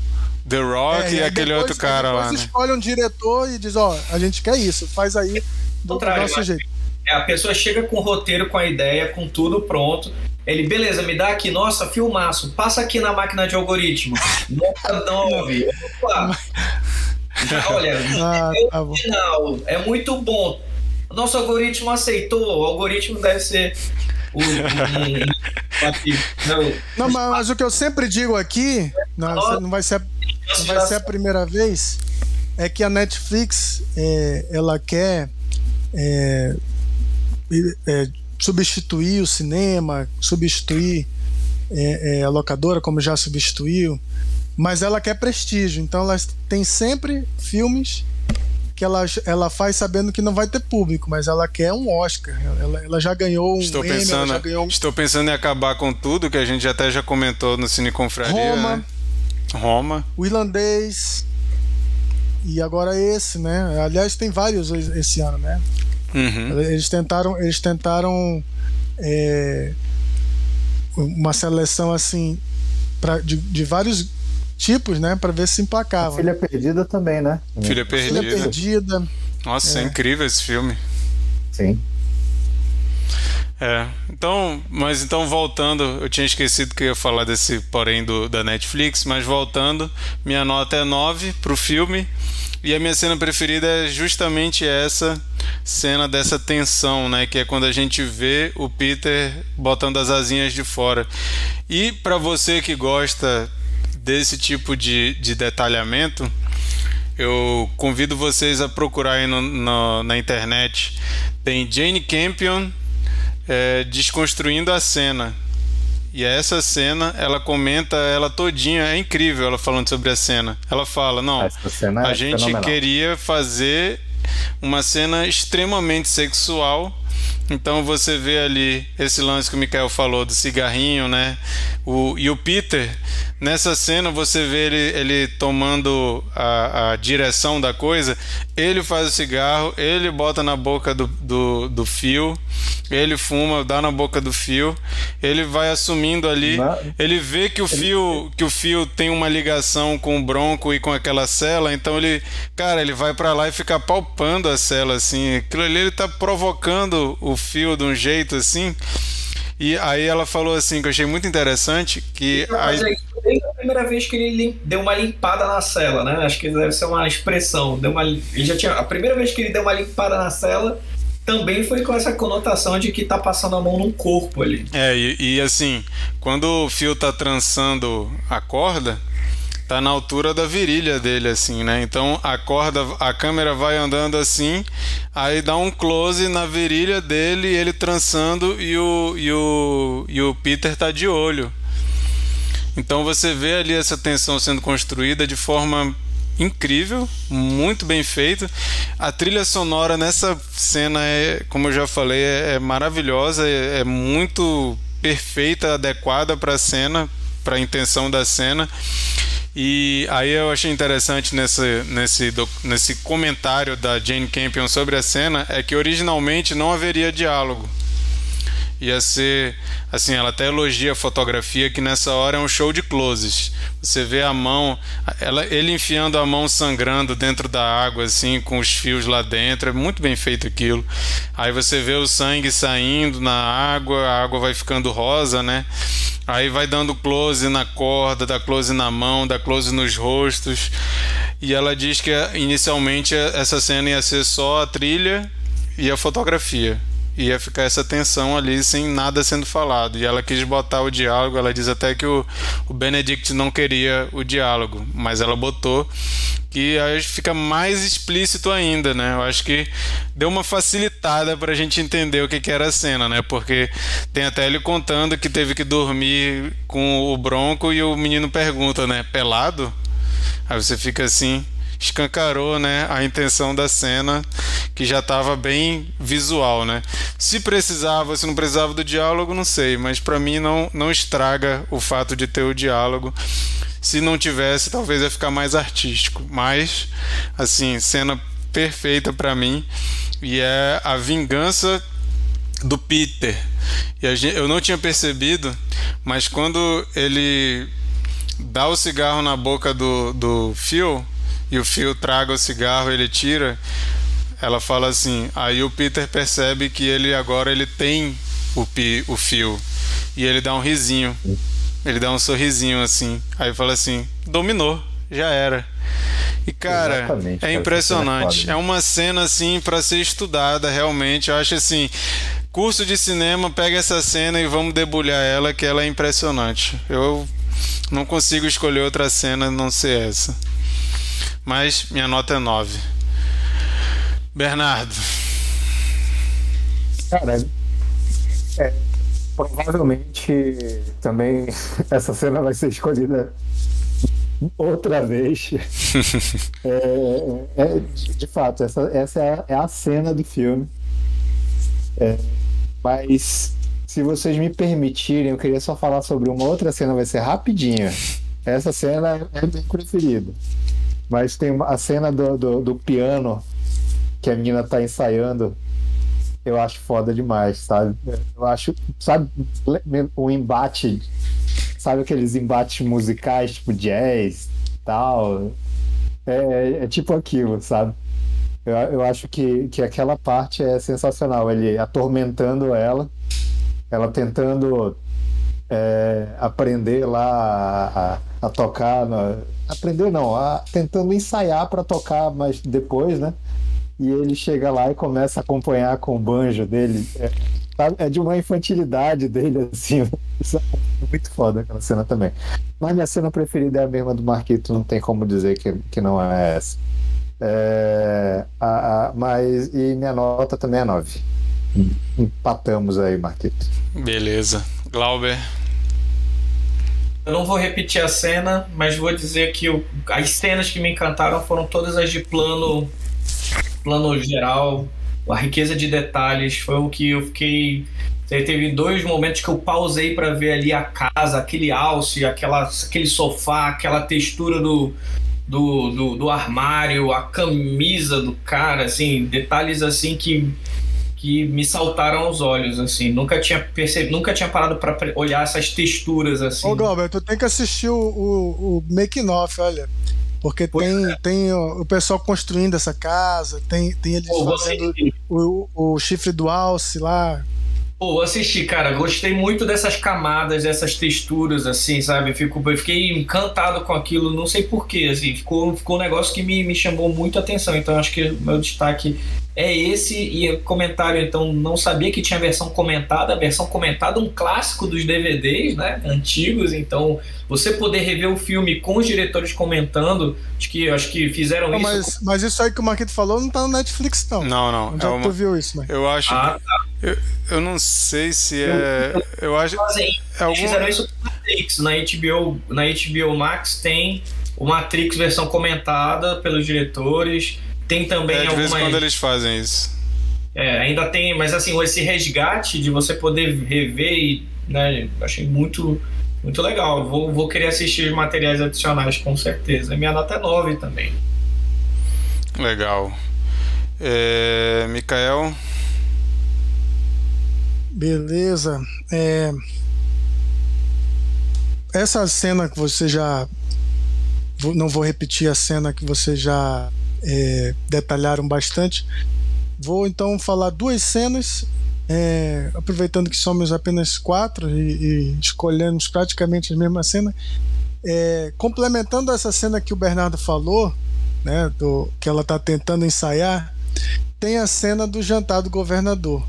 The Rock é, e, aquele depois, outro cara lá. Né? escolhe um diretor e diz: Ó, a gente quer isso, faz aí do, do nosso jeito. É, a pessoa chega com o roteiro, com a ideia, com tudo pronto. Ele, beleza, me dá aqui, nossa, filmaço, passa aqui na máquina de algoritmo. Nota 9. Olha, ah, é tá final, é muito bom. Nosso algoritmo aceitou, o algoritmo deve ser o, não, não, mas o que eu sempre digo aqui, não, não vai ser, não vai ser a primeira vez, é que a Netflix é, ela quer é, é, substituir o cinema, substituir é, é, a locadora, como já substituiu, mas ela quer prestígio, então ela tem sempre filmes que ela, ela faz sabendo que não vai ter público, mas ela quer um Oscar. Ela, ela já ganhou um estou pensando, ganhou um... Estou pensando em acabar com tudo, que a gente até já comentou no Cine Confraria. Roma. Né? Roma. O Irlandês. E agora esse, né? Aliás, tem vários esse ano, né? Uhum. Eles tentaram, eles tentaram é, uma seleção assim pra, de, de vários tipos, né, para ver se empacava. Filha Perdida também, né? Filha Perdida. Filha Perdida. Nossa, é. é incrível esse filme. Sim. É, então, mas então voltando, eu tinha esquecido que eu ia falar desse porém do, da Netflix, mas voltando, minha nota é 9 pro filme. E a minha cena preferida é justamente essa cena dessa tensão, né? Que é quando a gente vê o Peter botando as asinhas de fora. E para você que gosta desse tipo de, de detalhamento, eu convido vocês a procurar aí na internet. Tem Jane Campion é, desconstruindo a cena. E essa cena, ela comenta ela todinha, é incrível ela falando sobre a cena. Ela fala, não, a é gente fenomenal. queria fazer uma cena extremamente sexual então você vê ali esse lance que o Mikael falou do cigarrinho, né? O, e o Peter, nessa cena você vê ele, ele tomando a, a direção da coisa, ele faz o cigarro, ele bota na boca do, do, do fio, ele fuma, dá na boca do fio, ele vai assumindo ali, ele vê que o fio que o fio tem uma ligação com o bronco e com aquela cela, então ele, cara, ele vai para lá e fica palpando a cela assim, aquilo ali ele tá provocando o fio de um jeito assim. E aí ela falou assim, que eu achei muito interessante, que... Mas aí, desde a primeira vez que ele deu uma limpada na cela, né? Acho que deve ser uma expressão. Deu uma, ele já tinha, a primeira vez que ele deu uma limpada na cela também foi com essa conotação de que tá passando a mão num corpo ali. É, e, e assim, quando o fio tá trançando a corda, tá na altura da virilha dele, assim, né? Então a corda, a câmera vai andando assim, aí dá um close na virilha dele, ele trançando e o, e o, e o Peter tá de olho. Então você vê ali essa tensão sendo construída de forma incrível, muito bem feito. A trilha sonora nessa cena é, como eu já falei, é, é maravilhosa, é, é muito perfeita, adequada para a cena, para a intenção da cena. E aí eu achei interessante nesse, nesse, nesse comentário da Jane Campion sobre a cena é que originalmente não haveria diálogo ia ser assim, ela até elogia a fotografia que nessa hora é um show de closes. Você vê a mão, ela, ele enfiando a mão sangrando dentro da água assim, com os fios lá dentro, é muito bem feito aquilo. Aí você vê o sangue saindo na água, a água vai ficando rosa, né? Aí vai dando close na corda, dá close na mão, dá close nos rostos. E ela diz que inicialmente essa cena ia ser só a trilha e a fotografia ia ficar essa tensão ali sem nada sendo falado. E ela quis botar o diálogo, ela diz até que o, o Benedict não queria o diálogo, mas ela botou que aí fica mais explícito ainda, né? Eu acho que deu uma facilitada pra gente entender o que, que era a cena, né? Porque tem até ele contando que teve que dormir com o Bronco e o menino pergunta, né? Pelado? Aí você fica assim, escancarou né, a intenção da cena que já estava bem visual, né? Se precisava, se não precisava do diálogo, não sei, mas para mim não, não estraga o fato de ter o diálogo. Se não tivesse, talvez ia ficar mais artístico. Mas, assim, cena perfeita para mim e é a vingança do Peter. E gente, eu não tinha percebido, mas quando ele dá o cigarro na boca do, do Phil, e o Phil traga o cigarro, ele tira. Ela fala assim, aí o Peter percebe que ele agora ele tem o, pi, o fio e ele dá um risinho. Ele dá um sorrisinho assim. Aí fala assim: dominou, já era. E cara, Exatamente, é impressionante. É, é uma cena assim para ser estudada realmente. Eu acho assim, curso de cinema, pega essa cena e vamos debulhar ela que ela é impressionante. Eu não consigo escolher outra cena não ser essa mas minha nota é 9. Bernardo. Cara, é, provavelmente também essa cena vai ser escolhida outra vez. é, é, de, fato, essa, essa é, a, é a cena do filme. É, mas se vocês me permitirem, eu queria só falar sobre uma outra cena, vai ser rapidinho. Essa cena é bem preferida. Mas tem a cena do, do, do, piano que a menina tá ensaiando. Eu acho foda demais, sabe? Eu acho, sabe, o embate, sabe aqueles embates musicais, tipo jazz tal? É, é, é tipo aquilo, sabe? Eu, eu acho que, que aquela parte é sensacional. Ele atormentando ela ela tentando é, aprender lá a, a, a tocar. Na, aprender não, a, tentando ensaiar para tocar mais depois, né? E ele chega lá e começa a acompanhar com o banjo dele. É, é de uma infantilidade dele, assim. É muito foda aquela cena também. Mas minha cena preferida é a mesma do Marquito, não tem como dizer que, que não é essa. É, a, a, mas, e minha nota também é 9. Empatamos aí, Marquito. Beleza. Glauber. Eu não vou repetir a cena, mas vou dizer que o, as cenas que me encantaram foram todas as de plano, plano geral. A riqueza de detalhes foi o que eu fiquei. Teve dois momentos que eu pausei para ver ali a casa, aquele alce, aquela, aquele sofá, aquela textura do, do, do, do armário, a camisa do cara, assim, detalhes assim que que me saltaram aos olhos, assim. Nunca tinha percebido, nunca tinha parado para olhar essas texturas, assim. Ô, Glauber, tu tem que assistir o, o, o making off, olha. Porque tem, é. tem o, o, pessoal construindo essa casa, tem, tem eles Pô, fazendo o, o, chifre do alce lá. Pô, assisti, cara, gostei muito dessas camadas, dessas texturas, assim, sabe? Fico, eu fiquei encantado com aquilo, não sei porquê, assim, ficou, ficou um negócio que me, me chamou muito a atenção. Então acho que o meu destaque é esse. E comentário então não sabia que tinha versão comentada. A versão comentada um clássico dos DVDs né? Antigos. Então você poder rever o filme com os diretores comentando acho que acho que fizeram não, isso mas, mas isso aí que o Marquito falou não tá no Netflix não. Não não. Onde é, é uma... tu viu isso né? eu acho ah, tá. Eu, eu não sei se é eu, eu acho fazem, é algum... fizeram isso com Matrix na HBO na HBO Max tem o Matrix versão comentada pelos diretores tem também é, de algumas... vez quando eles fazem isso. É, ainda tem, mas assim, esse resgate de você poder rever e, né, achei muito muito legal. Vou, vou querer assistir os materiais adicionais com certeza. Minha nota é 9 também. Legal. É, Mikael? Beleza. É... Essa cena que você já. Não vou repetir a cena que você já é, detalharam bastante. Vou então falar duas cenas, é, aproveitando que somos apenas quatro e, e escolhemos praticamente a mesma cena. É, complementando essa cena que o Bernardo falou, né, do, que ela está tentando ensaiar, tem a cena do jantar do governador.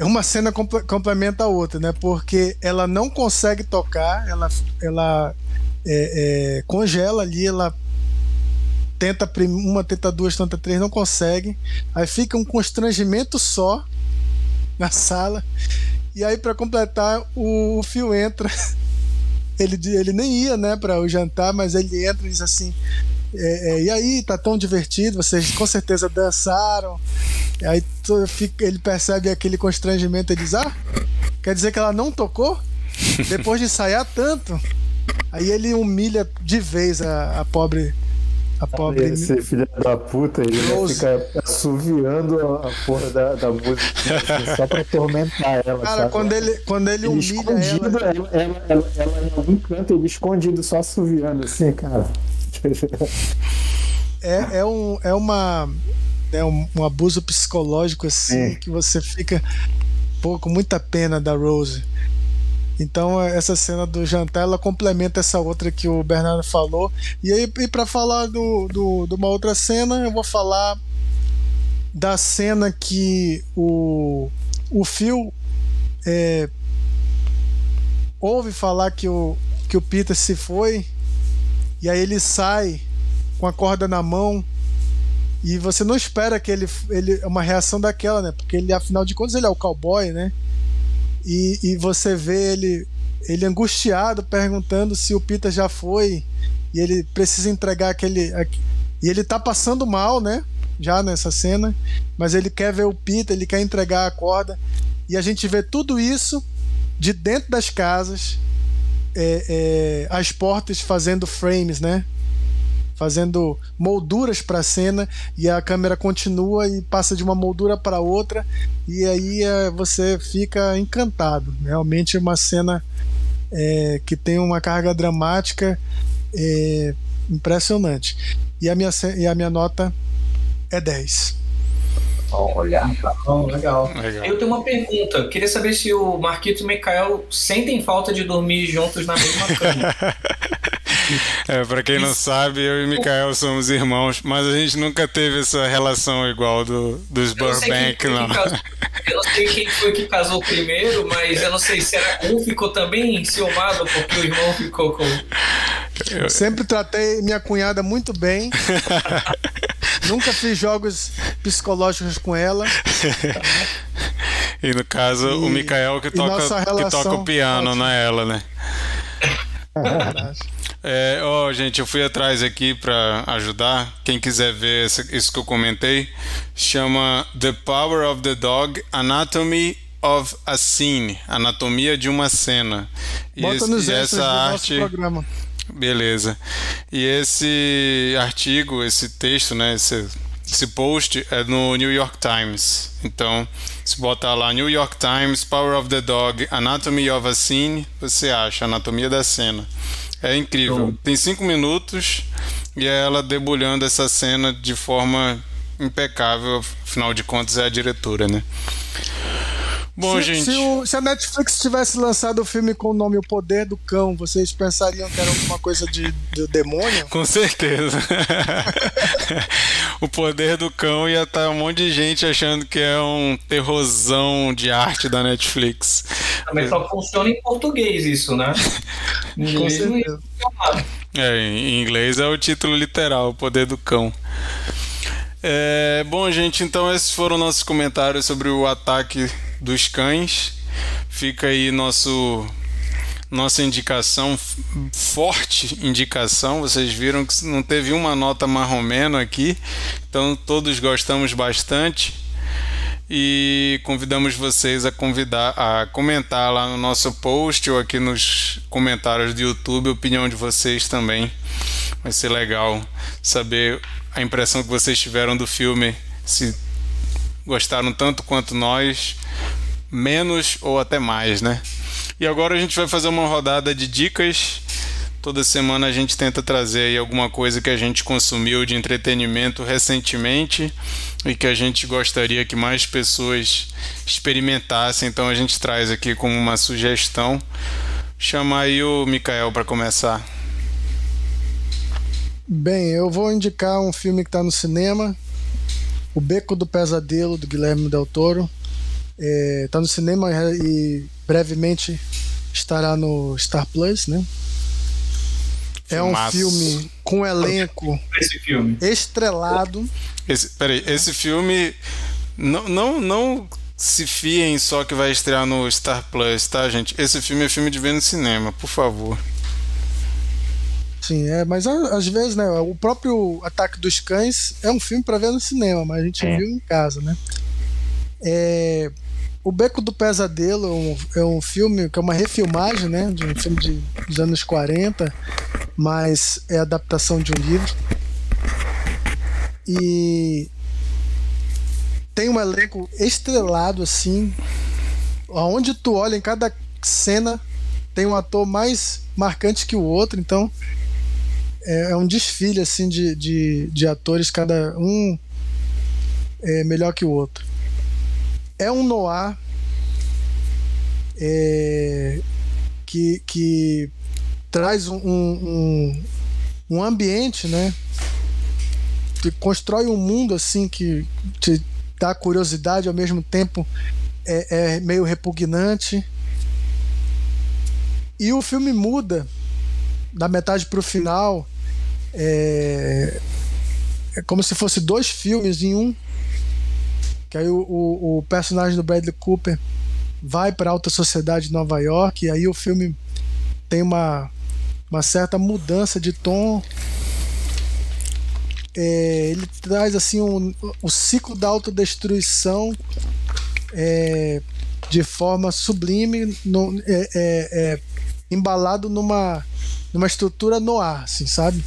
Uma cena comp complementa a outra, né? Porque ela não consegue tocar, ela, ela é, é, congela ali, ela tenta uma, tenta duas, tenta três, não consegue. Aí fica um constrangimento só na sala. E aí, para completar, o, o Fio entra. Ele, ele nem ia, né, para o jantar, mas ele entra e diz assim: é, é, e aí, tá tão divertido, vocês com certeza dançaram. Aí fica, ele percebe aquele constrangimento e diz: Ah, quer dizer que ela não tocou? Depois de ensaiar tanto. Aí ele humilha de vez a, a pobre a pobre. Esse filho da puta, ele fica assoviando a porra da, da música só pra atormentar ela. Cara, sabe? quando ele, quando ele, ele humilha escondido, ela... Ela, ela, ela, ela, em algum canto, ele escondido, só assoviando assim, cara. É, é, um, é uma. É um, um abuso psicológico assim é. que você fica pô, com muita pena da Rose. Então essa cena do jantar ela complementa essa outra que o Bernardo falou. E aí e para falar do, do, de uma outra cena, eu vou falar da cena que o, o Phil é, ouve falar que o, que o Peter se foi e aí ele sai com a corda na mão e você não espera que ele, ele uma reação daquela, né? Porque ele afinal de contas ele é o cowboy, né? E, e você vê ele, ele angustiado, perguntando se o Peter já foi. E ele precisa entregar aquele. E ele tá passando mal, né? Já nessa cena. Mas ele quer ver o Peter, ele quer entregar a corda. E a gente vê tudo isso de dentro das casas, é, é, as portas fazendo frames, né? fazendo molduras para a cena e a câmera continua e passa de uma moldura para outra e aí é, você fica encantado. Realmente é uma cena é, que tem uma carga dramática é, impressionante. E a minha, e a minha nota é 10. Olha. Legal. legal. Eu tenho uma pergunta. Queria saber se o Marquito e o Mikael sentem falta de dormir juntos na mesma cama. É, pra quem não sabe, eu e o Mikael somos irmãos, mas a gente nunca teve essa relação igual do, dos Burbank, não. Casou, eu não sei quem foi que casou primeiro, mas eu não sei se era um ficou também enciumado porque o irmão ficou com. Eu sempre tratei minha cunhada muito bem. Nunca fiz jogos psicológicos com ela. E no caso, e, o Mikael que toca, que toca o piano, ótima. não é ela, né? É, oh, gente, eu fui atrás aqui para ajudar. Quem quiser ver isso que eu comentei, chama The Power of the Dog Anatomy of a Scene Anatomia de uma Cena. Bota e, nos e essa arte. programa. Beleza. E esse artigo, esse texto, né, esse, esse post é no New York Times. Então, se botar lá New York Times, Power of the Dog, Anatomy of a Scene, você acha Anatomia da Cena. É incrível. Tem cinco minutos e é ela debulhando essa cena de forma impecável. Afinal de contas, é a diretora, né? Bom, se, gente. Se, o, se, a Netflix tivesse lançado o filme com o nome O Poder do Cão, vocês pensariam que era alguma coisa de, de demônio? Com certeza. o Poder do Cão ia estar um monte de gente achando que é um terrorzão de arte da Netflix. Mas só funciona em português isso, né? com certeza. É, em inglês é o título literal, O Poder do Cão. É, bom, gente, então esses foram nossos comentários sobre o ataque dos cães. Fica aí nosso nossa indicação, forte indicação. Vocês viram que não teve uma nota marromeno aqui, então todos gostamos bastante e convidamos vocês a convidar a comentar lá no nosso post ou aqui nos comentários do YouTube a opinião de vocês também. Vai ser legal saber a impressão que vocês tiveram do filme, se gostaram tanto quanto nós menos ou até mais, né? E agora a gente vai fazer uma rodada de dicas. Toda semana a gente tenta trazer aí alguma coisa que a gente consumiu de entretenimento recentemente e que a gente gostaria que mais pessoas experimentassem. Então a gente traz aqui como uma sugestão. Chamar aí o Mikael para começar. Bem, eu vou indicar um filme que está no cinema, O Beco do Pesadelo, do Guilherme Del Toro. É, tá no cinema e brevemente estará no Star Plus, né? É um filme com um elenco esse filme. estrelado. Esse, peraí, esse filme não, não, não se fiem só que vai estrear no Star Plus, tá, gente? Esse filme é filme de ver no cinema, por favor. Sim, é, mas às vezes, né, o próprio Ataque dos Cães é um filme para ver no cinema, mas a gente é. viu em casa, né? É, o Beco do Pesadelo é um, é um, filme que é uma refilmagem, né? De um filme de, dos anos 40, mas é adaptação de um livro. E tem um elenco estrelado, assim. Aonde tu olha em cada cena tem um ator mais marcante que o outro, então é, é um desfile assim de, de, de atores, cada um é melhor que o outro é um noir é, que, que traz um, um, um ambiente, né? Que constrói um mundo assim que te dá curiosidade ao mesmo tempo é, é meio repugnante. E o filme muda da metade para o final. É, é como se fosse dois filmes em um. Que aí o, o, o personagem do Bradley Cooper vai para a alta sociedade de Nova York e aí o filme tem uma, uma certa mudança de tom. É, ele traz assim um, o ciclo da autodestruição é, de forma sublime, no, é, é, é embalado numa, numa estrutura no ar, assim, sabe?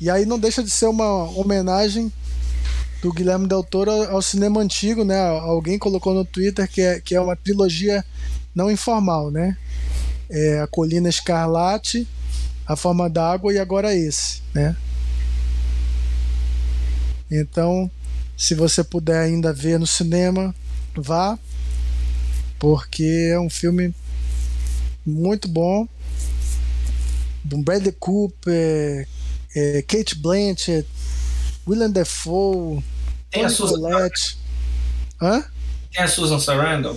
E aí não deixa de ser uma homenagem do Guilherme Del Toro ao cinema antigo, né? Alguém colocou no Twitter que é, que é uma trilogia não informal, né? É a Colina Escarlate, A Forma d'Água e agora esse, né? Então, Se você puder ainda ver no cinema, vá, porque é um filme muito bom. Bradley Cooper, é, Kate Blanchett, William Defoe, Tem a Susan Collette. Hã? Tem a Susan Sarandon?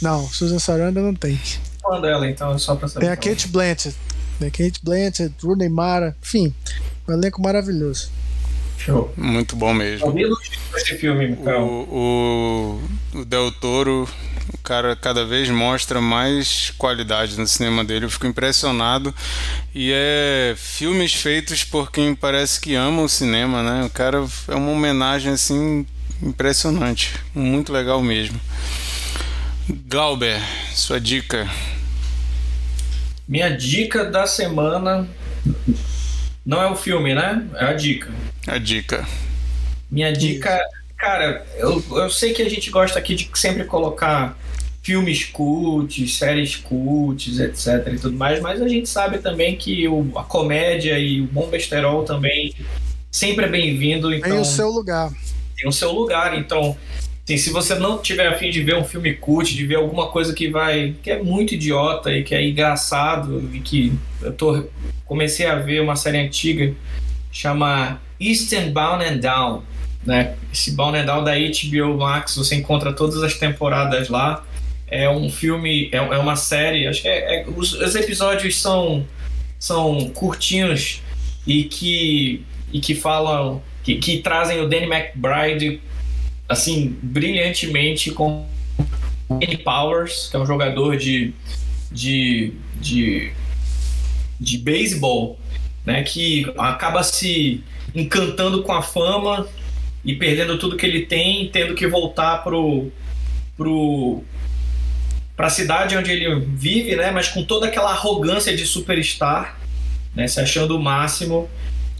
Não, Susan Sarandon não tem. Qual dela, então, é só pra saber. Tem a Kate Blanchett. Tem a Kate Blanchett, Rooney Mara, enfim, um elenco maravilhoso. Show. Muito bom mesmo. esse filme, Mikael. O, o, o Del Toro, cara cada vez mostra mais qualidade no cinema dele. Eu fico impressionado. E é filmes feitos por quem parece que ama o cinema, né? O cara é uma homenagem assim impressionante. Muito legal mesmo. Glauber, sua dica. Minha dica da semana não é o filme, né? É a dica. A dica. Minha dica, cara, eu, eu sei que a gente gosta aqui de sempre colocar filmes cults, séries cults, etc e tudo mais, mas a gente sabe também que o, a comédia e o bom besterol também sempre é bem-vindo. Então, tem o seu lugar. Tem o seu lugar, então Assim, se você não tiver afim de ver um filme cult, de ver alguma coisa que vai. que é muito idiota e que é engraçado, e que eu tô, comecei a ver uma série antiga chama Eastern Bound and Down. Né? Esse Bound and Down da HBO Max, você encontra todas as temporadas lá. É um filme, é, é uma série, acho que é, é, os, os episódios são, são curtinhos e que, e que falam, que, que trazem o Danny McBride assim, brilhantemente com Kenny Powers, que é um jogador de, de, de, de beisebol, né, que acaba se encantando com a fama e perdendo tudo que ele tem, tendo que voltar pro, pro, para a cidade onde ele vive, né, mas com toda aquela arrogância de superstar, né, se achando o máximo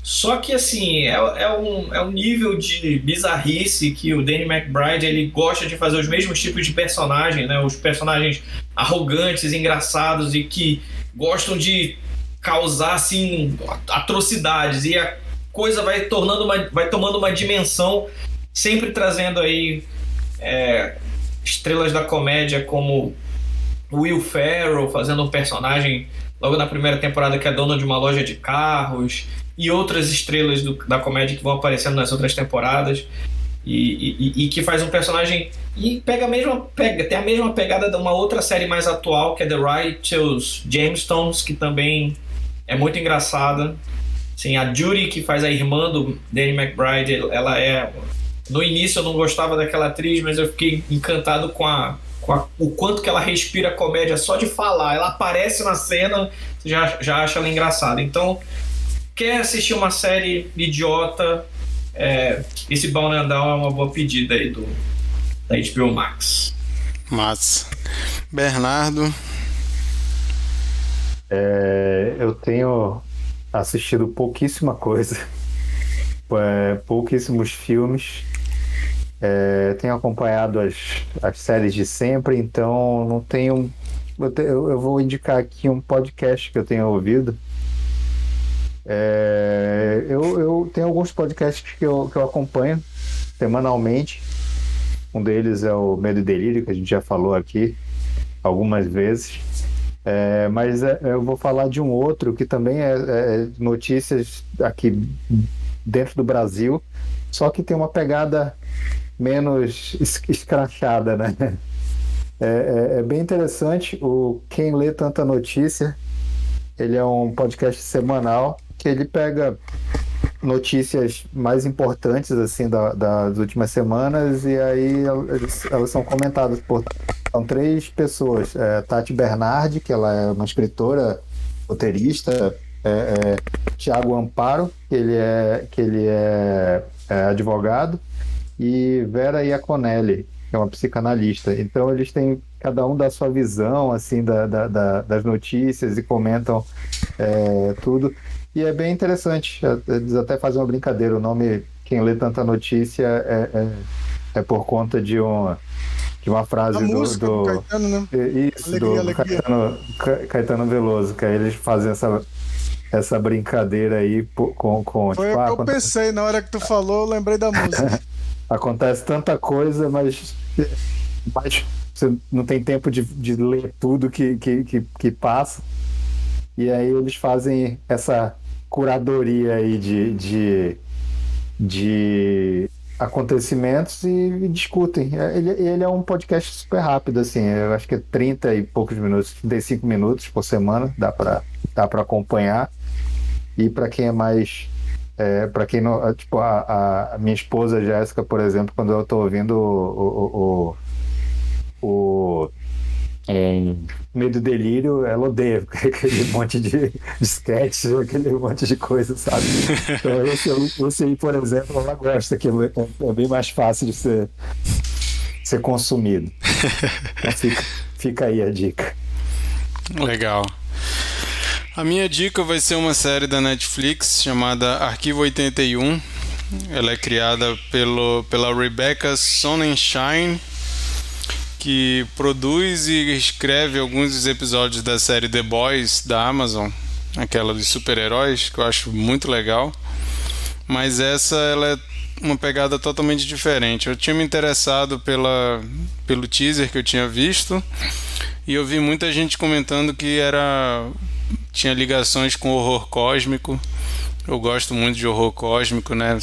só que assim, é, é, um, é um nível de bizarrice que o Danny McBride ele gosta de fazer os mesmos tipos de personagem, né? Os personagens arrogantes, engraçados e que gostam de causar assim atrocidades e a coisa vai tornando uma, vai tomando uma dimensão sempre trazendo aí é, estrelas da comédia como Will Ferrell fazendo um personagem logo na primeira temporada que é dono de uma loja de carros e outras estrelas do, da comédia que vão aparecendo nas outras temporadas. E, e, e, que faz um personagem e pega a mesma pega tem a mesma pegada de uma outra série mais atual que é The Righteous Jamestones que também é muito engraçada sim a Judy que faz a irmã do Danny McBride ela é no início eu não gostava daquela atriz mas eu fiquei encantado com a, a o quanto que ela respira comédia só de falar ela aparece na cena você já já acha ela engraçada então quer assistir uma série idiota, é, esse Bound and Down é uma boa pedida aí do, da HBO Max. Massa. Bernardo. É, eu tenho assistido pouquíssima coisa, é, pouquíssimos filmes. É, tenho acompanhado as, as séries de sempre, então não tenho. Eu, te, eu, vou indicar aqui um podcast que eu tenho ouvido, é, eu, eu tenho alguns podcasts que eu, que eu acompanho semanalmente. Um deles é o Medo e Delírio, que a gente já falou aqui algumas vezes. É, mas é, eu vou falar de um outro que também é, é, notícias aqui dentro do Brasil, só que tem uma pegada menos escrachada, né? É, é, é, bem interessante. O Quem Lê Tanta Notícia, ele é um podcast semanal que ele pega notícias mais importantes assim da, das últimas semanas e aí elas, elas são comentadas por são três pessoas é, Tati Bernardi que ela é uma escritora roteirista é, é, Tiago Amparo que ele é que ele é, é advogado e Vera Iaconelli que é uma psicanalista então eles têm cada um da sua visão assim da, da, da das notícias e comentam é, tudo e é bem interessante. É, eles até fazem uma brincadeira. O nome, quem lê tanta notícia, é, é, é por conta de uma, de uma frase do, música do, do Caetano, né? Isso, alegria, do, alegria. Caetano, Caetano Veloso, que aí eles fazem essa, essa brincadeira aí com. com Foi tipo, o ah, que eu pensei na hora que tu falou, eu lembrei da música. acontece tanta coisa, mas, mas você não tem tempo de, de ler tudo que, que, que, que passa. E aí eles fazem essa curadoria aí de, de, de acontecimentos e, e, discutem. É, ele, ele é um podcast super rápido, assim, eu acho que é 30 e poucos minutos, 35 minutos por semana, dá para dá acompanhar. E para quem é mais. É, para quem não. Tipo, a, a minha esposa Jéssica, por exemplo, quando eu estou ouvindo o, o, o, o é, Medo Delírio, ela odeia aquele monte de, de sketch, aquele monte de coisa, sabe? Então, esse, esse aí, por exemplo, ela gosta, que é, é bem mais fácil de ser, ser consumido. Então fica, fica aí a dica. Legal. A minha dica vai ser uma série da Netflix chamada Arquivo 81. Ela é criada pelo, pela Rebecca Sonnenschein que produz e escreve alguns dos episódios da série The Boys da Amazon, aquela dos super-heróis, que eu acho muito legal. Mas essa ela é uma pegada totalmente diferente. Eu tinha me interessado pela, pelo teaser que eu tinha visto e eu vi muita gente comentando que era tinha ligações com horror cósmico. Eu gosto muito de horror cósmico, né?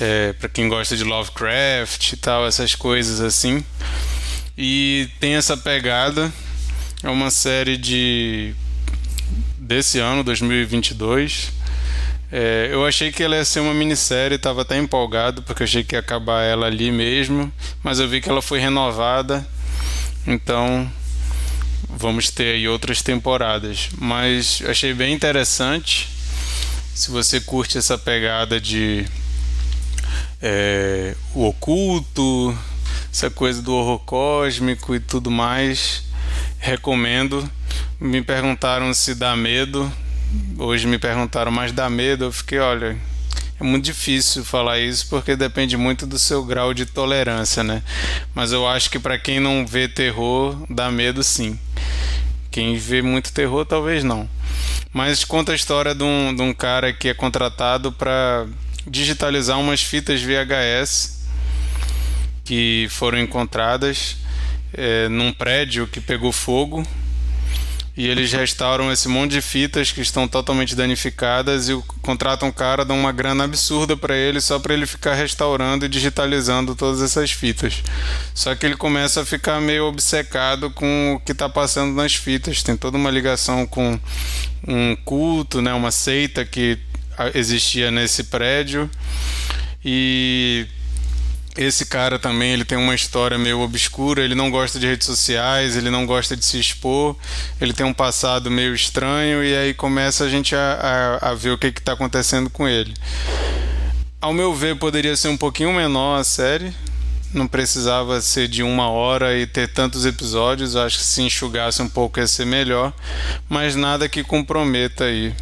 É, para quem gosta de Lovecraft e tal, essas coisas assim. E tem essa pegada. É uma série de desse ano, 2022. É, eu achei que ela ia ser uma minissérie, estava até empolgado porque eu achei que ia acabar ela ali mesmo, mas eu vi que ela foi renovada, então vamos ter aí outras temporadas. Mas achei bem interessante. Se você curte essa pegada de é, o oculto, essa coisa do horror cósmico e tudo mais. Recomendo. Me perguntaram se dá medo. Hoje me perguntaram, mas dá medo? Eu fiquei, olha, é muito difícil falar isso porque depende muito do seu grau de tolerância, né? Mas eu acho que para quem não vê terror, dá medo sim. Quem vê muito terror, talvez não. Mas conta a história de um, de um cara que é contratado para digitalizar umas fitas VHS que foram encontradas é, num prédio que pegou fogo e eles restauram esse monte de fitas que estão totalmente danificadas e contratam um cara, dão uma grana absurda para ele só para ele ficar restaurando e digitalizando todas essas fitas. Só que ele começa a ficar meio obcecado com o que está passando nas fitas. Tem toda uma ligação com um culto, né, uma seita que existia nesse prédio e esse cara também ele tem uma história meio obscura, ele não gosta de redes sociais, ele não gosta de se expor, ele tem um passado meio estranho e aí começa a gente a, a, a ver o que está acontecendo com ele. Ao meu ver, poderia ser um pouquinho menor a série, não precisava ser de uma hora e ter tantos episódios, acho que se enxugasse um pouco ia ser melhor, mas nada que comprometa aí.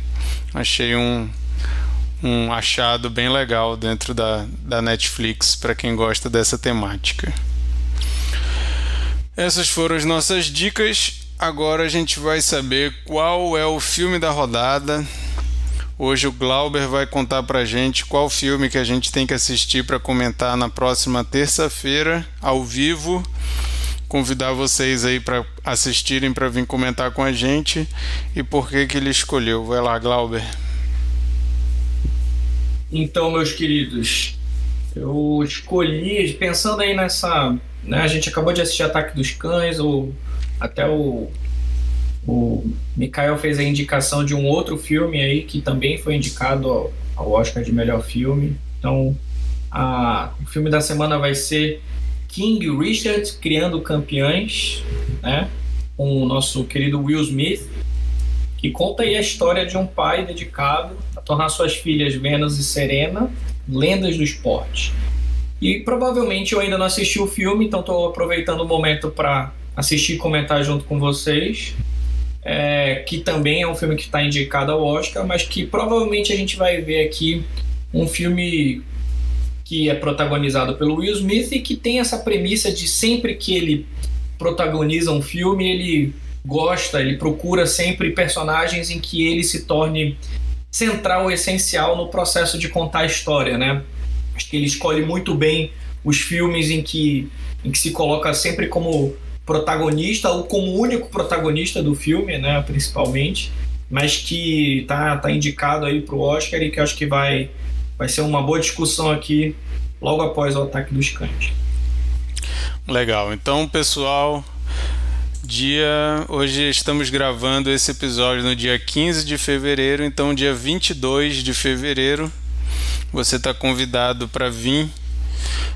Achei um, um achado bem legal dentro da, da Netflix para quem gosta dessa temática. Essas foram as nossas dicas. Agora a gente vai saber qual é o filme da rodada. Hoje o Glauber vai contar pra gente qual filme que a gente tem que assistir para comentar na próxima terça-feira, ao vivo. Convidar vocês aí para assistirem para vir comentar com a gente e por que que ele escolheu. Vai lá, Glauber. Então, meus queridos, eu escolhi, pensando aí nessa. Né, a gente acabou de assistir Ataque dos Cães, ou até o, o Mikael fez a indicação de um outro filme aí que também foi indicado ao, Oscar de melhor filme. Então, a, o filme da semana vai ser King Richard Criando Campeões, né? Com o nosso querido Will Smith, que conta aí a história de um pai dedicado tornar suas filhas Venus e Serena lendas do esporte. E provavelmente eu ainda não assisti o filme, então estou aproveitando o momento para assistir e comentar junto com vocês. É, que também é um filme que está indicado ao Oscar, mas que provavelmente a gente vai ver aqui um filme que é protagonizado pelo Will Smith e que tem essa premissa de sempre que ele protagoniza um filme, ele gosta, ele procura sempre personagens em que ele se torne central, essencial no processo de contar a história, né? Acho que ele escolhe muito bem os filmes em que, em que se coloca sempre como protagonista ou como único protagonista do filme, né, principalmente, mas que tá, tá indicado aí para o Oscar e que acho que vai, vai ser uma boa discussão aqui logo após o ataque dos cães. Legal. Então, pessoal, dia hoje estamos gravando esse episódio no dia 15 de fevereiro, então dia 22 de fevereiro você está convidado para vir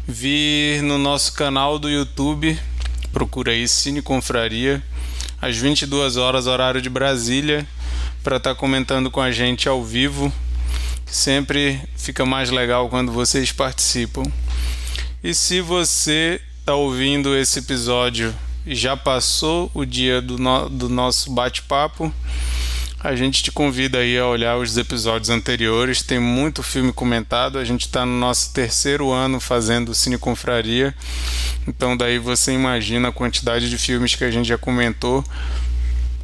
vir no nosso canal do YouTube, procura aí Cine Confraria, às 22 horas horário de Brasília, para estar tá comentando com a gente ao vivo. Sempre fica mais legal quando vocês participam. E se você está ouvindo esse episódio já passou o dia do, no, do nosso bate-papo, a gente te convida aí a olhar os episódios anteriores. Tem muito filme comentado. A gente está no nosso terceiro ano fazendo Cine Confraria. Então daí você imagina a quantidade de filmes que a gente já comentou.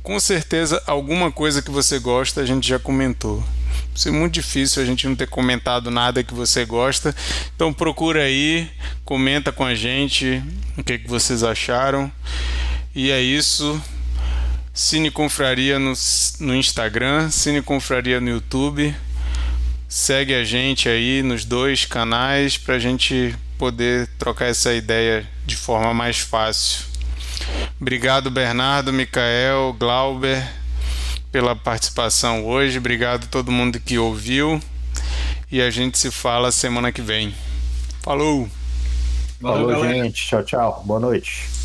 Com certeza alguma coisa que você gosta a gente já comentou. Isso é muito difícil a gente não ter comentado nada que você gosta. Então procura aí, comenta com a gente o que, que vocês acharam. E é isso. Cine Confraria no, no Instagram, Cine Confraria no YouTube. Segue a gente aí nos dois canais para a gente poder trocar essa ideia de forma mais fácil. Obrigado, Bernardo, Micael, Glauber pela participação hoje. Obrigado a todo mundo que ouviu. E a gente se fala semana que vem. Falou! Falou, Falou gente. Tchau, tchau. Boa noite.